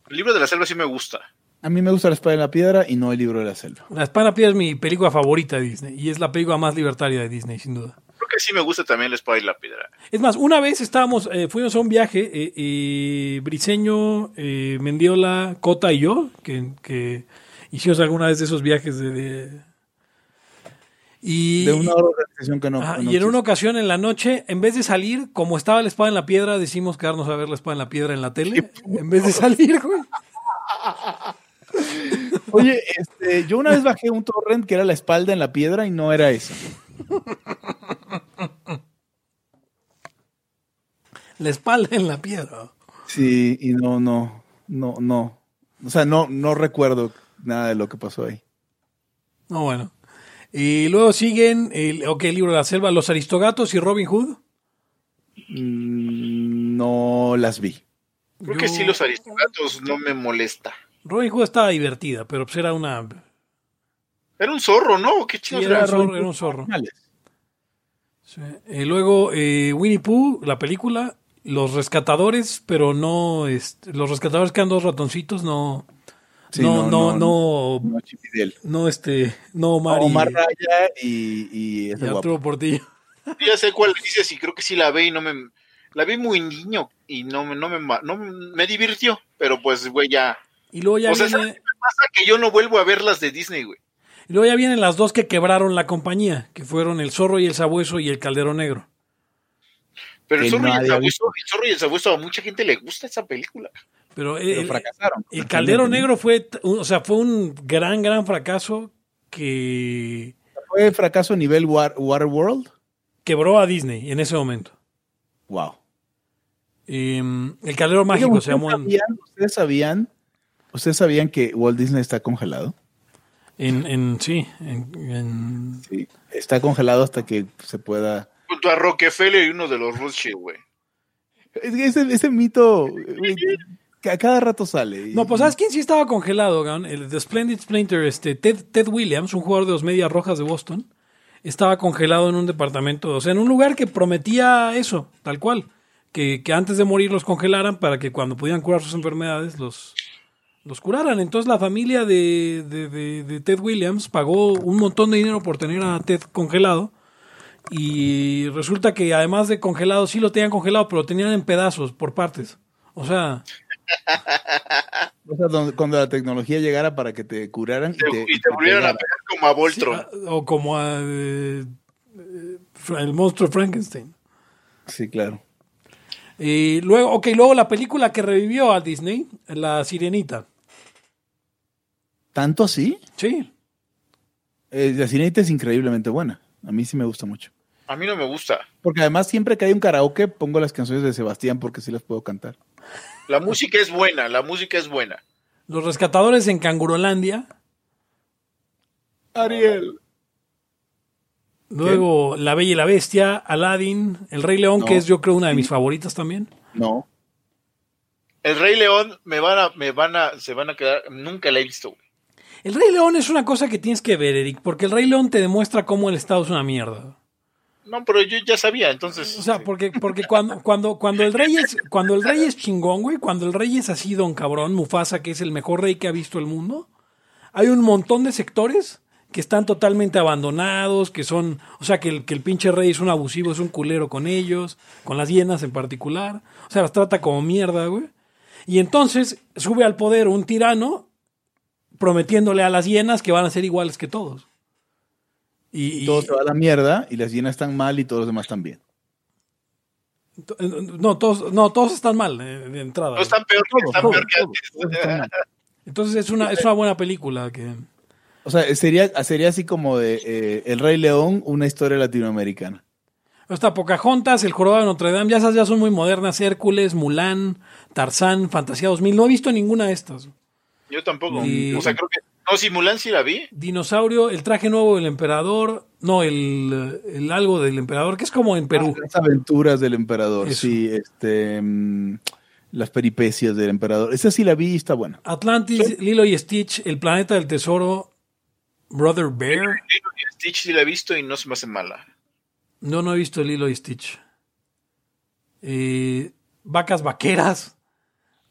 El libro de la selva sí me gusta. A mí me gusta la espada en la piedra y no el libro de la selva. La espada en la piedra es mi película favorita de Disney y es la película más libertaria de Disney, sin duda. Creo que sí me gusta también la espada y la piedra. Es más, una vez estábamos, eh, fuimos a un viaje, eh, eh, Briseño, eh, Mendiola, Cota y yo, que, que hicimos alguna vez de esos viajes de... de- y, De una organización que no... Ajá, no y en una ocasión en la noche, en vez de salir, como estaba la espada en la piedra, decimos quedarnos a ver la espada en la piedra en la tele. En vez de salir, güey. Oye, este, yo una vez bajé un torrent que era la espalda en la piedra y no era eso. La espalda en la piedra. Sí, y no, no, no, no. O sea, no, no recuerdo nada de lo que pasó ahí. No, bueno. Y luego siguen, el, ok, el libro de la selva, Los Aristogatos y Robin Hood. Mm, No las vi. Creo que Yo- sí los aristogatos no me molesta. Robin Hood estaba divertida, pero pues era una... Era un zorro, ¿no? ¿Qué Sí, chingados era, era? un zorro, era un zorro. Sí. Y luego eh, Winnie Pooh, la película, Los Rescatadores, pero no, este, los Rescatadores que eran dos ratoncitos, no, Sí, no, no, no, no, y este, no Omar, y- Omar Raya y, y y ese guapo. Arturo Portillo. Ya sé cuál dices y creo que sí la ve y no me... La vi muy niño y no, me- no, me, no me- me divirtió, pero pues, güey, ya... Y luego ya O sea, viene, ¿sabes qué pasa? Que yo no vuelvo a ver las de Disney, güey. y luego ya vienen las dos que quebraron la compañía, que fueron el zorro y el sabueso y el caldero negro. Pero el zorro, y el, sabueso, el zorro y el sabueso a mucha gente le gusta esa película. Pero, Pero el, fracasaron. el caldero negro fue, o sea, fue un gran, gran fracaso que ¿Fue fracaso a nivel War, Waterworld? quebró a Disney en ese momento. Wow. Em, el caldero mágico se llamó ¿ustedes sabían, ¿Ustedes sabían? ¿Ustedes sabían que Walt Disney está congelado? en, en- sí, en, en- Sí. Está congelado hasta que se pueda. Junto a Rockefeller y uno de los Rothschild, güey. Es que ese, ese mito cada rato sale. No, pues ¿sabes quién sí estaba congelado? El The Splendid Splinter, este, Ted, Ted Williams, un jugador de los Medias Rojas de Boston, estaba congelado en un departamento, o sea, en un lugar que prometía eso, tal cual, que, que antes de morir los congelaran para que cuando pudieran curar sus enfermedades los, los curaran. Entonces la familia de, de- de- de Ted Williams pagó un montón de dinero por tener a Ted congelado. Y resulta que además de congelado, sí lo tenían congelado, pero lo tenían en pedazos, por partes. O sea, O sea, donde- cuando la tecnología llegara para que te curaran y Te- te, y te volvieron a pegar como a Voltron. Sí, a- o como a, eh, eh, el monstruo Frankenstein. Sí, claro. Y luego, ok, luego la película que revivió a Disney, La Sirenita. ¿Tanto así? Sí. Eh, la sirenita es increíblemente buena. A mí sí me gusta mucho. A mí no me gusta. Porque además siempre que hay un karaoke pongo las canciones de Sebastián porque sí las puedo cantar. La música es buena, la música es buena. Los rescatadores en Cangurolandia. Ariel. Luego La Bella y la Bestia, Aladdin, El Rey León, No. que es yo creo una de mis favoritas también. No. El Rey León me van a, me van a, se van a quedar, nunca la he visto, güey. El Rey León es una cosa que tienes que ver, Eric, porque el Rey León te demuestra cómo el Estado es una mierda. No, pero yo ya sabía, entonces. O sea, porque, porque cuando, cuando, cuando el rey es, cuando el rey es chingón, güey, cuando el rey es así, don cabrón, Mufasa, que es el mejor rey que ha visto el mundo, hay un montón de sectores que están totalmente abandonados, que son, o sea, que el, que el pinche rey es un abusivo, es un culero con ellos, con las hienas en particular, o sea, las trata como mierda, güey. Y entonces sube al poder un tirano prometiéndole a las hienas que van a ser iguales que todos. Y, y- Todo se va a la mierda y las llenas están mal y todos los demás están bien. to- no, todos, no, todos están mal eh, de entrada. No están peor, Todos, están todos, peor que todos, antes. todos están. Entonces es una, es una buena película que... O sea, sería, sería así como de eh, El Rey León, una historia latinoamericana. Está Pocahontas, El Jorobado de Notre Dame, ya esas ya son muy modernas. Hércules, Mulan, Tarzán, Fantasía 2000. No he visto ninguna de estas. Yo tampoco. Y- O sea, creo que. No, si Mulan sí la vi. Dinosaurio, El Traje Nuevo del Emperador. No, el, el algo del Emperador, que es como en Perú. Las aventuras del emperador, Eso. sí, este, mm, las peripecias del emperador. Esa sí la vi y está buena. Atlantis, Lilo y Stitch, El Planeta del Tesoro, Brother Bear. Lilo y Stitch sí la he visto y no se me hace mala. No, no he visto Lilo y Stitch. Eh, vacas vaqueras.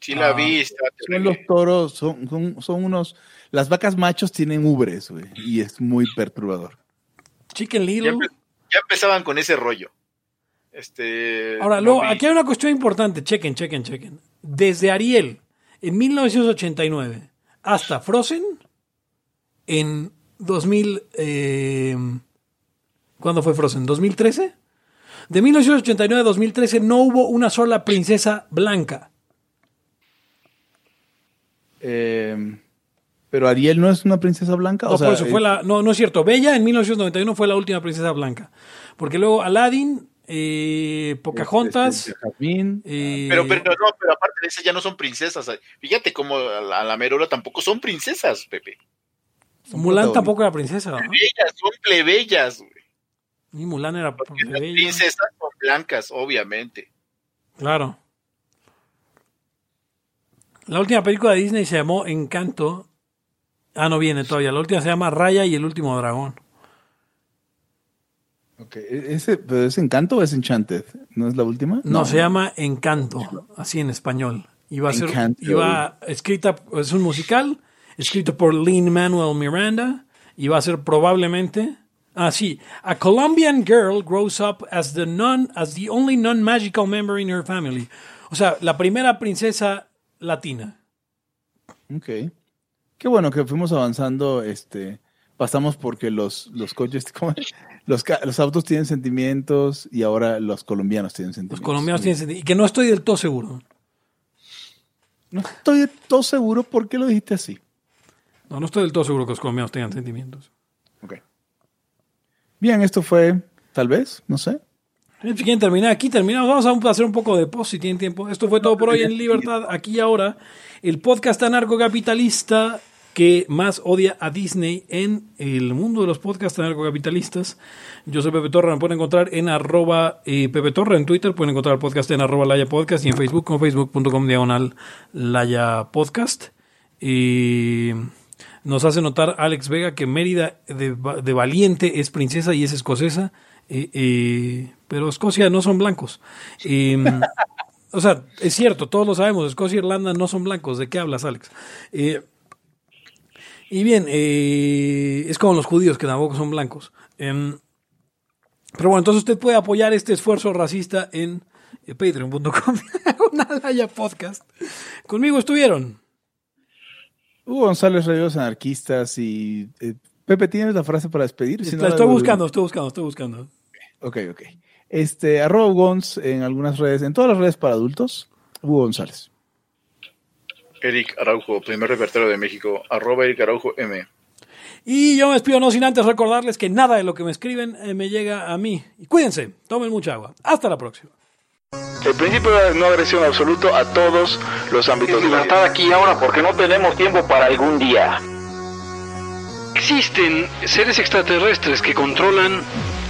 Sí la Ah. vi. Está Son los toros, son, son, son unos... Las vacas machos tienen ubres, güey, y es muy perturbador. Chicken Ya, Little. empe- ya empezaban con ese rollo. Este. Ahora, luego, vi- aquí hay una cuestión importante. Chequen, chequen, chequen. Desde Ariel, en 1989, hasta Frozen, en 2000... Eh, ¿Cuándo fue Frozen? ¿2013? De 1989 a 2013 no hubo una sola princesa blanca. Eh, pero Ariel no es una princesa blanca. No, o sea, por eso fue eh, la, no, no es cierto. Bella en 1991 fue la última princesa blanca. Porque luego Aladdin, eh, Pocahontas, este, Jazmín, eh, Pero, pero no, pero aparte de esas ya no son princesas. Fíjate cómo a la, a la Merola tampoco son princesas, Pepe. son Mulan tampoco era princesa. ¿no? Ellas son plebeyas, güey. Y Mulan era Porque las princesas son blancas, obviamente. Claro. La última película de Disney se llamó Encanto. Ah, no viene todavía. La última se llama Raya y el último dragón. Ok, e- Ese, ¿Pero es Encanto o es Enchanted? ¿No es la última? No, se llama Encanto, así en español. Iba a ser, Encanto. iba escrita, es un musical, escrito por Lin Manuel Miranda, y va a ser probablemente, ah sí, a Colombian girl grows up as the non, as the only non-magical member in her family. O sea, la primera princesa latina. Ok. Qué bueno que fuimos avanzando, este, pasamos porque los, los coches, los, los autos tienen sentimientos y ahora los colombianos tienen Los sentimientos. colombianos tienen sentido, y que no estoy del todo seguro. No estoy de todo seguro por qué lo dijiste así. No, no estoy del todo seguro que los colombianos tengan sentimientos. Ok. Bien, esto fue, tal vez, no sé. Si quieren terminar aquí, terminamos. Vamos a hacer un poco de post si tienen tiempo. Esto fue todo por hoy en Libertad, aquí y ahora. El podcast anarcocapitalista que más odia a Disney en el mundo de los podcasts anarcocapitalistas. Yo soy Pepe Torre, me pueden encontrar en arroba eh, Pepe Torre en Twitter, pueden encontrar el podcast en arroba Laya y en Facebook como facebook.com diagonal Laya Podcast. Y nos hace notar Alex Vega que Mérida de, Va- de Valiente es princesa y es escocesa, pero Escocia no son blancos. Eh, o sea, es cierto, todos lo sabemos, Escocia e Irlanda no son blancos. ¿De qué hablas, Alex? Eh, y bien, eh, es como los judíos que tampoco son blancos. Em, pero bueno, entonces usted puede apoyar este esfuerzo racista en eh, patreon.com, una podcast. Conmigo estuvieron. Hugo González Reyes Anarquistas y... Pepe, ¿tienes la frase para despedir? Si no, La la estoy buscando, estoy buscando, estoy buscando. Ok, ok. Este, arroba Gons en algunas redes, en todas las redes para adultos, Hugo González. Eric Araujo, primer reportero de México, arroba Eric Araujo M. Y yo me despido no sin antes recordarles que nada de lo que me escriben eh, me llega a mí. Y cuídense, tomen mucha agua. Hasta la próxima. El principio de no agresión absoluto a todos los ámbitos de la vida. Libertad aquí ahora porque no tenemos tiempo para algún día. Existen seres extraterrestres que controlan